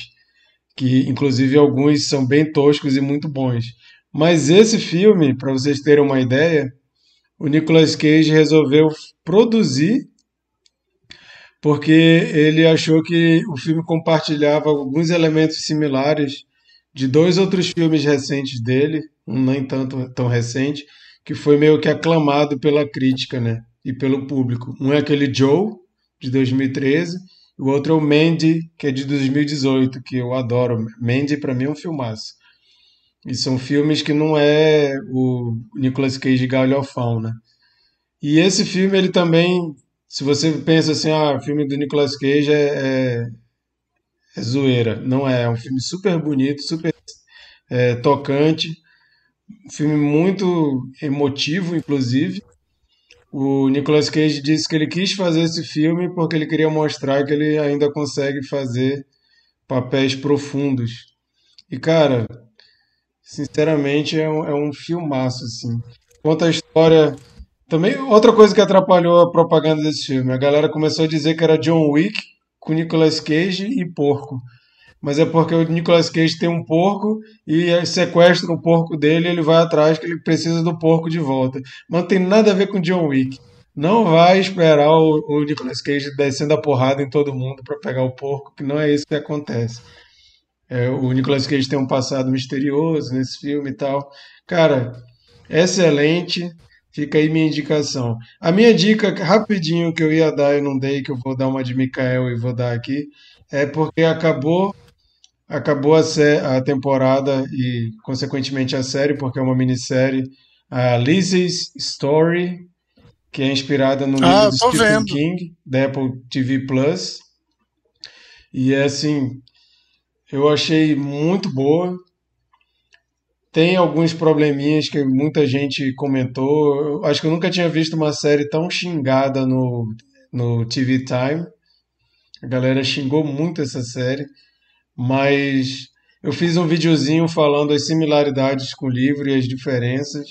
que inclusive alguns são bem toscos e muito bons. Mas esse filme, para vocês terem uma ideia, o Nicolas Cage resolveu produzir porque ele achou que o filme compartilhava alguns elementos similares de dois outros filmes recentes dele, um nem tanto tão recente, que foi meio que aclamado pela crítica, né, e pelo público. Um é aquele Joe de 2013, e o outro é o Mandy, que é de 2018, que eu adoro. Mandy para mim é um filmaço. E são filmes que não é o Nicolas Cage galhofão, né? E esse filme, ele também, se você pensa assim, ah, filme do Nicolas Cage é, é, é zoeira. Não é, é um filme super bonito, super é, tocante, um filme muito emotivo, inclusive. O Nicolas Cage disse que ele quis fazer esse filme porque ele queria mostrar que ele ainda consegue fazer papéis profundos. E, cara, Sinceramente, é um, é um filmaço, assim. Conta a história. Também, outra coisa que atrapalhou a propaganda desse filme, a galera começou a dizer que era John Wick com Nicolas Cage e porco. Mas é porque o Nicolas Cage tem um porco e sequestra o porco dele e ele vai atrás que ele precisa do porco de volta. Mas não tem nada a ver com John Wick. Não vai esperar o, o Nicolas Cage descendo a porrada em todo mundo para pegar o porco, que não é isso que acontece. É, o Nicolas Cage tem um passado misterioso nesse filme e tal. Cara, excelente. Fica aí minha indicação. A minha dica, rapidinho, que eu ia dar e não dei, que eu vou dar uma de Mikael e vou dar aqui, é porque acabou acabou a, a temporada e, consequentemente, a série, porque é uma minissérie, a Lizzie's Story, que é inspirada no ah, livro do Stephen vendo. King, da Apple TV Plus. E é assim, eu achei muito boa. Tem alguns probleminhas que muita gente comentou. Eu acho que eu nunca tinha visto uma série tão xingada no, no TV Time. A galera xingou muito essa série, mas eu fiz um videozinho falando as similaridades com o livro e as diferenças.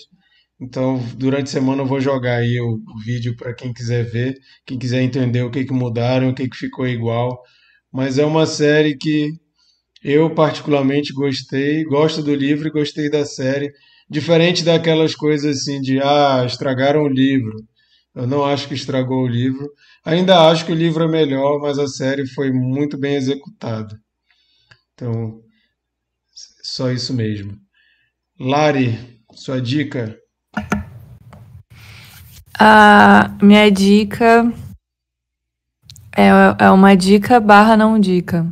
Então, durante a semana eu vou jogar aí o, vídeo para quem quiser ver, quem quiser entender o que, que mudaram, o que, que ficou igual. Mas é uma série que eu, particularmente, gostei, gosto do livro e gostei da série. Diferente daquelas coisas assim de, ah, estragaram o livro. Eu não acho que estragou o livro. Ainda acho que o livro é melhor, mas a série foi muito bem executada. Então, só isso mesmo. Lari, sua dica? A minha dica é, é uma dica barra não dica.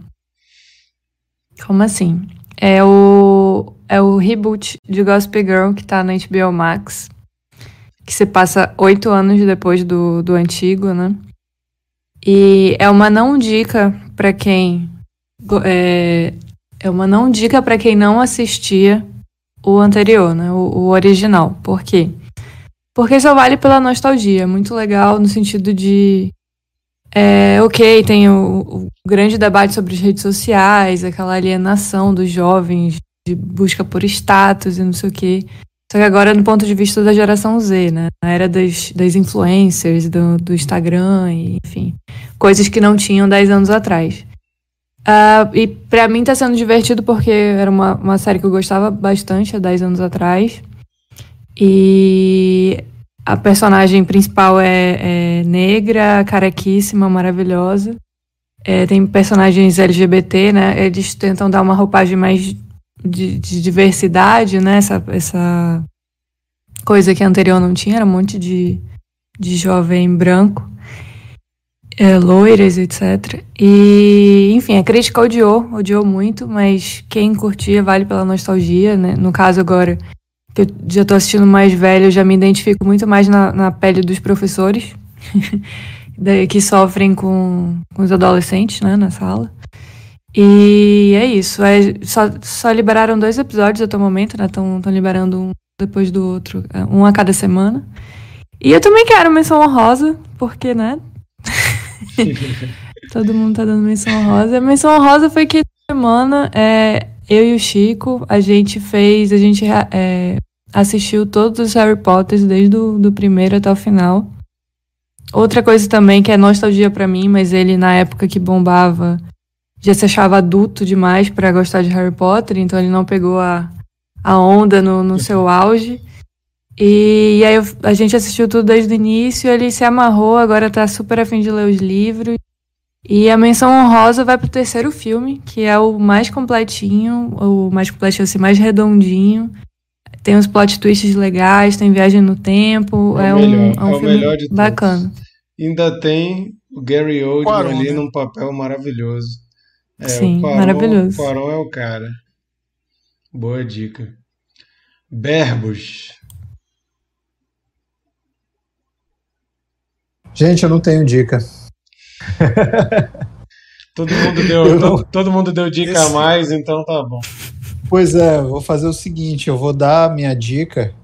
Como assim? É o, é o reboot de Gossip Girl que tá na HBO Max. Que se passa oito anos depois do, do antigo, né? E é uma não dica para quem. É, é uma não dica para quem não assistia o anterior, né? O, o original. Por quê? Porque só vale pela nostalgia. Muito legal no sentido de é, ok, tem o, o, grande debate sobre as redes sociais, aquela alienação dos jovens de busca por status e não sei o quê. Só que agora no ponto de vista da geração Z, né? Na era das, das influencers, do, do Instagram, e, enfim. Coisas que não tinham 10 anos atrás. Uh, e para mim tá sendo divertido porque era uma, uma série que eu gostava bastante há 10 anos atrás. E a personagem principal é, é negra, carequíssima, maravilhosa. É, tem personagens LGBT, né? Eles tentam dar uma roupagem mais de, de, diversidade, né? Essa, essa coisa que anterior não tinha, era um monte de, de jovem branco, é, loiras, etc. E, enfim, a crítica odiou, odiou muito, mas quem curtia vale pela nostalgia, né? No caso agora, que eu já estou assistindo mais velho, eu já me identifico muito mais na, na pele dos professores, que sofrem com, com os adolescentes, né, na sala. E é isso. É, só, só liberaram dois episódios até o momento, né? Estão liberando um depois do outro, é, um a cada semana. E eu também quero menção honrosa, porque, né? Todo mundo tá dando menção honrosa. A menção honrosa foi que semana é, eu e o Chico, a gente fez, a gente é, assistiu todos os Harry Potters desde o do primeiro até o final. Outra coisa também que é nostalgia para mim, mas ele na época que bombava já se achava adulto demais para gostar de Harry Potter, então ele não pegou a, a onda no, no seu auge. E, e aí eu, a gente assistiu tudo desde o início, ele se amarrou, agora tá super afim de ler os livros. E a menção honrosa vai pro terceiro filme, que é o mais completinho, o mais completinho, assim, mais redondinho. Tem uns plot twists legais, tem viagem no tempo, é, é um, melhor, é um é filme bacana. Ainda tem o Gary Oldman ali né? num papel maravilhoso. É, Sim, o Quaron, maravilhoso. O Quaron é o cara. Boa dica. Berbos. Gente, eu não tenho dica. todo, mundo deu, todo, todo, mundo deu dica Esse... a mais, então tá bom. Pois é, vou fazer o seguinte: eu vou dar a minha dica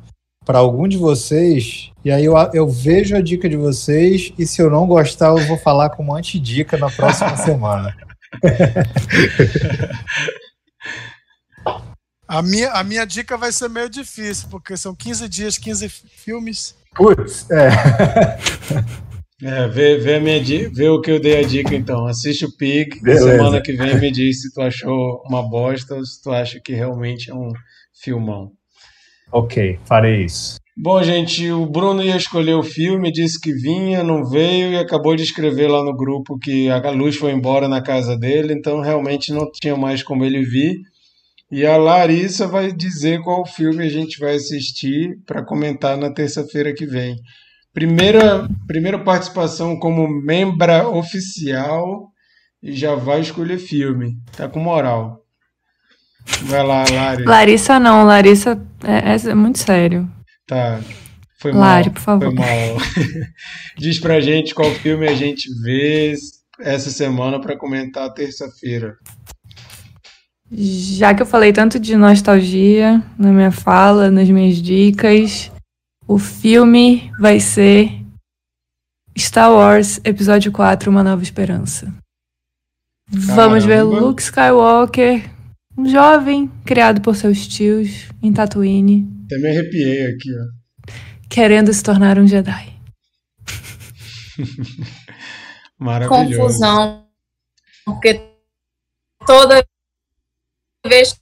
para algum de vocês, e aí eu, eu vejo a dica de vocês, e se eu não gostar, eu vou falar como antidica na próxima semana. a, minha, a minha dica vai ser meio difícil, porque são 15 dias, 15 filmes. Putz, é. É, vê, vê, a minha, vê o que eu dei a dica então. Assiste o Pig. Beleza. Semana que vem me diz se tu achou uma bosta ou se tu acha que realmente é um filmão. Ok, farei isso. Bom, gente, o Bruno ia escolher o filme, disse que vinha, não veio e acabou de escrever lá no grupo que a luz foi embora na casa dele, então realmente não tinha mais como ele vir. E a Larissa vai dizer qual filme a gente vai assistir para comentar na terça-feira que vem. Primeira, primeira participação como membra oficial e já vai escolher filme. Tá com moral. Vai lá, Larissa. Larissa não, Larissa é, é muito sério. Tá. Foi Lari, mal. por favor. Foi mal. Diz pra gente qual filme a gente vê essa semana para comentar terça-feira. Já que eu falei tanto de nostalgia na minha fala, nas minhas dicas, o filme vai ser Star Wars Episódio 4 Uma Nova Esperança. Caramba. Vamos ver Luke Skywalker, um jovem criado por seus tios em Tatooine, até me arrepiei aqui, ó. Querendo se tornar um Jedi. Maravilhoso. Confusão. Porque toda vez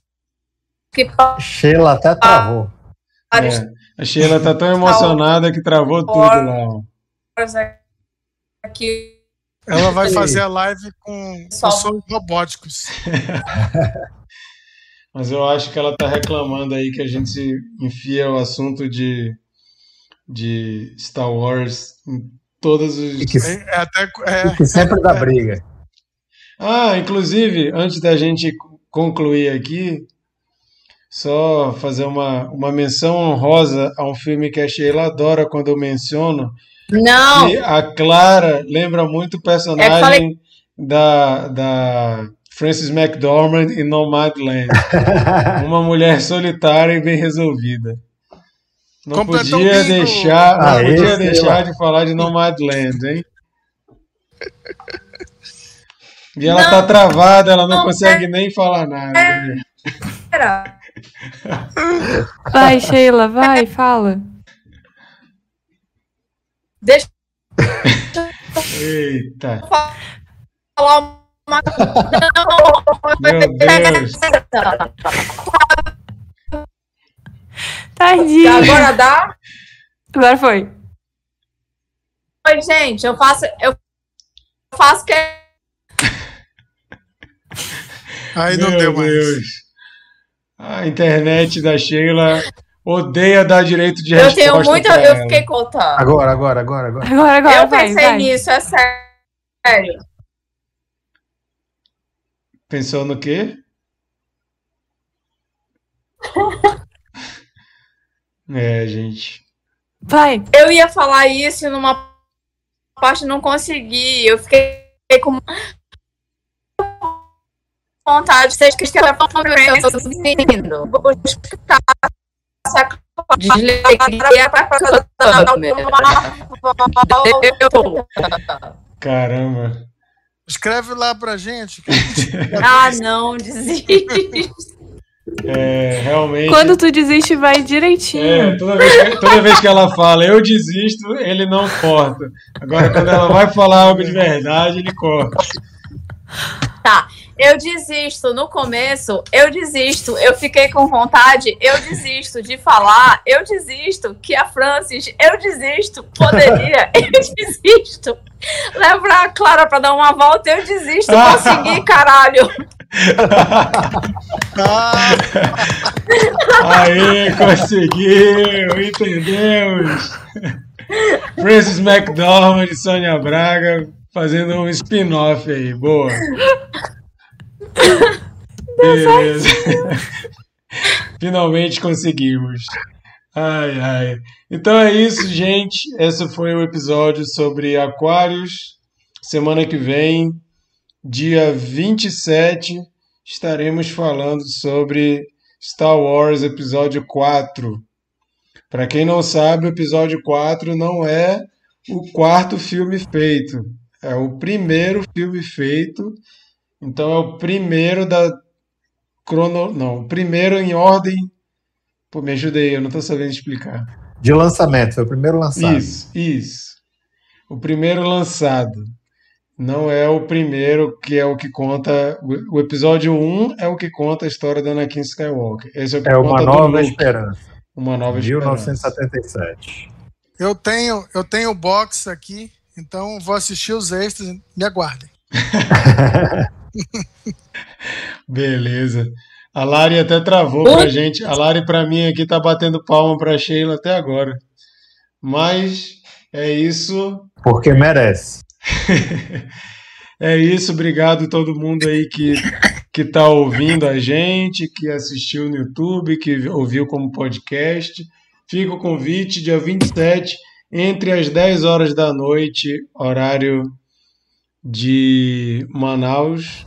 que. Sheila até travou. É, a Sheila tá tão emocionada que travou tudo lá. Aqui. Ela vai fazer a live com sons robóticos. Mas eu acho que ela está reclamando aí que a gente se enfia o assunto de, de Star Wars em todos os. E que, é, até, é, e que sempre dá briga. Ah, inclusive, antes da gente concluir aqui, só fazer uma, uma menção honrosa a um filme que a Sheila adora quando eu menciono. Não! a Clara lembra muito o personagem falei... da, da Frances McDormand em Nomadland. Uma mulher solitária e bem resolvida. Não podia deixar, não ah, podia deixar de falar de Nomadland, hein? E ela não, tá travada, ela não, não consegue é... nem falar nada. Era. Vai, Sheila, vai, fala. Deixa. Eita. Falar uma. Meu Deus. Tadinho. Agora dá? Agora foi. Oi, gente, eu faço. Eu faço que. Aí não Meu deu mais. Deus. A internet da Sheila odeia dar direito de resposta. Eu tenho muita. Eu fiquei contando. Agora, agora, agora, agora. Agora, agora. Eu vai, pensei vai. nisso, é sério. Pensou no quê? é, gente. Vai. Eu ia falar isso numa parte não consegui. Eu fiquei com vontade de ser que escrever eu tô lindo. Caramba. Escreve lá pra gente. ah, não, desiste. É, realmente. Quando tu desiste, vai direitinho. É, toda vez, que, toda vez que ela fala eu desisto, ele não corta. Agora, quando ela vai falar algo de verdade, ele corta. Tá, eu desisto. No começo, eu desisto. Eu fiquei com vontade, eu desisto de falar. Eu desisto que a Francis, eu desisto. Poderia, eu desisto. Leva a Clara pra dar uma volta, eu desisto. Consegui, caralho. Aí, conseguiu, entendemos. Francis McDormand e Sônia Braga fazendo um spin-off aí, boa. Beleza. Finalmente conseguimos. Ai, ai. Então é isso, gente. Esse foi o episódio sobre Aquários. Semana que vem, dia 27, estaremos falando sobre Star Wars Episódio 4. Para quem não sabe, o episódio 4 não é o quarto filme feito, é o primeiro filme feito então é o primeiro da crono, não, o primeiro em ordem. Pô, me ajudei, eu não estou sabendo explicar. De lançamento, foi o primeiro lançado. Isso, isso. O primeiro lançado. Não é o primeiro que é o que conta. O episódio 1 é o que conta a história da Anakin Skywalker. Esse é o que é uma nova esperança. Uma nova 1977. Eu tenho, eu tenho o box aqui, então vou assistir os extras. Me aguardem. Beleza. A Lari até travou pra gente. A Lari, pra mim, aqui tá batendo palma pra Sheila até agora. Mas é isso. Porque merece. é isso. Obrigado a todo mundo aí que, que tá ouvindo a gente, que assistiu no YouTube, que ouviu como podcast. Fica o convite, dia 27, entre as 10 horas da noite, horário de Manaus.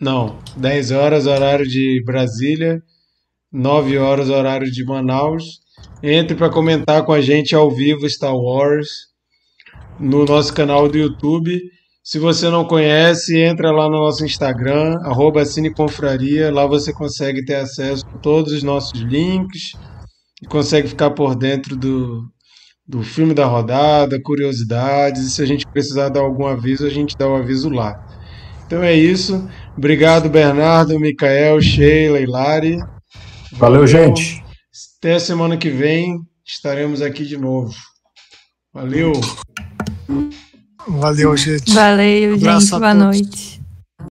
Não, 10 horas, horário de Brasília, 9 horas, horário de Manaus. Entre para comentar com a gente ao vivo Star Wars no nosso canal do YouTube. Se você não conhece, entra lá no nosso Instagram, arroba Cineconfraria. Lá você consegue ter acesso a todos os nossos links e consegue ficar por dentro do, do filme da rodada, curiosidades, e se a gente precisar dar algum aviso, a gente dá o aviso lá. Então é isso. Obrigado, Bernardo, Micael, Sheila e Lari. Valeu, Valeu, gente. Até a semana que vem estaremos aqui de novo. Valeu. Valeu, gente. Valeu, gente. Boa noite.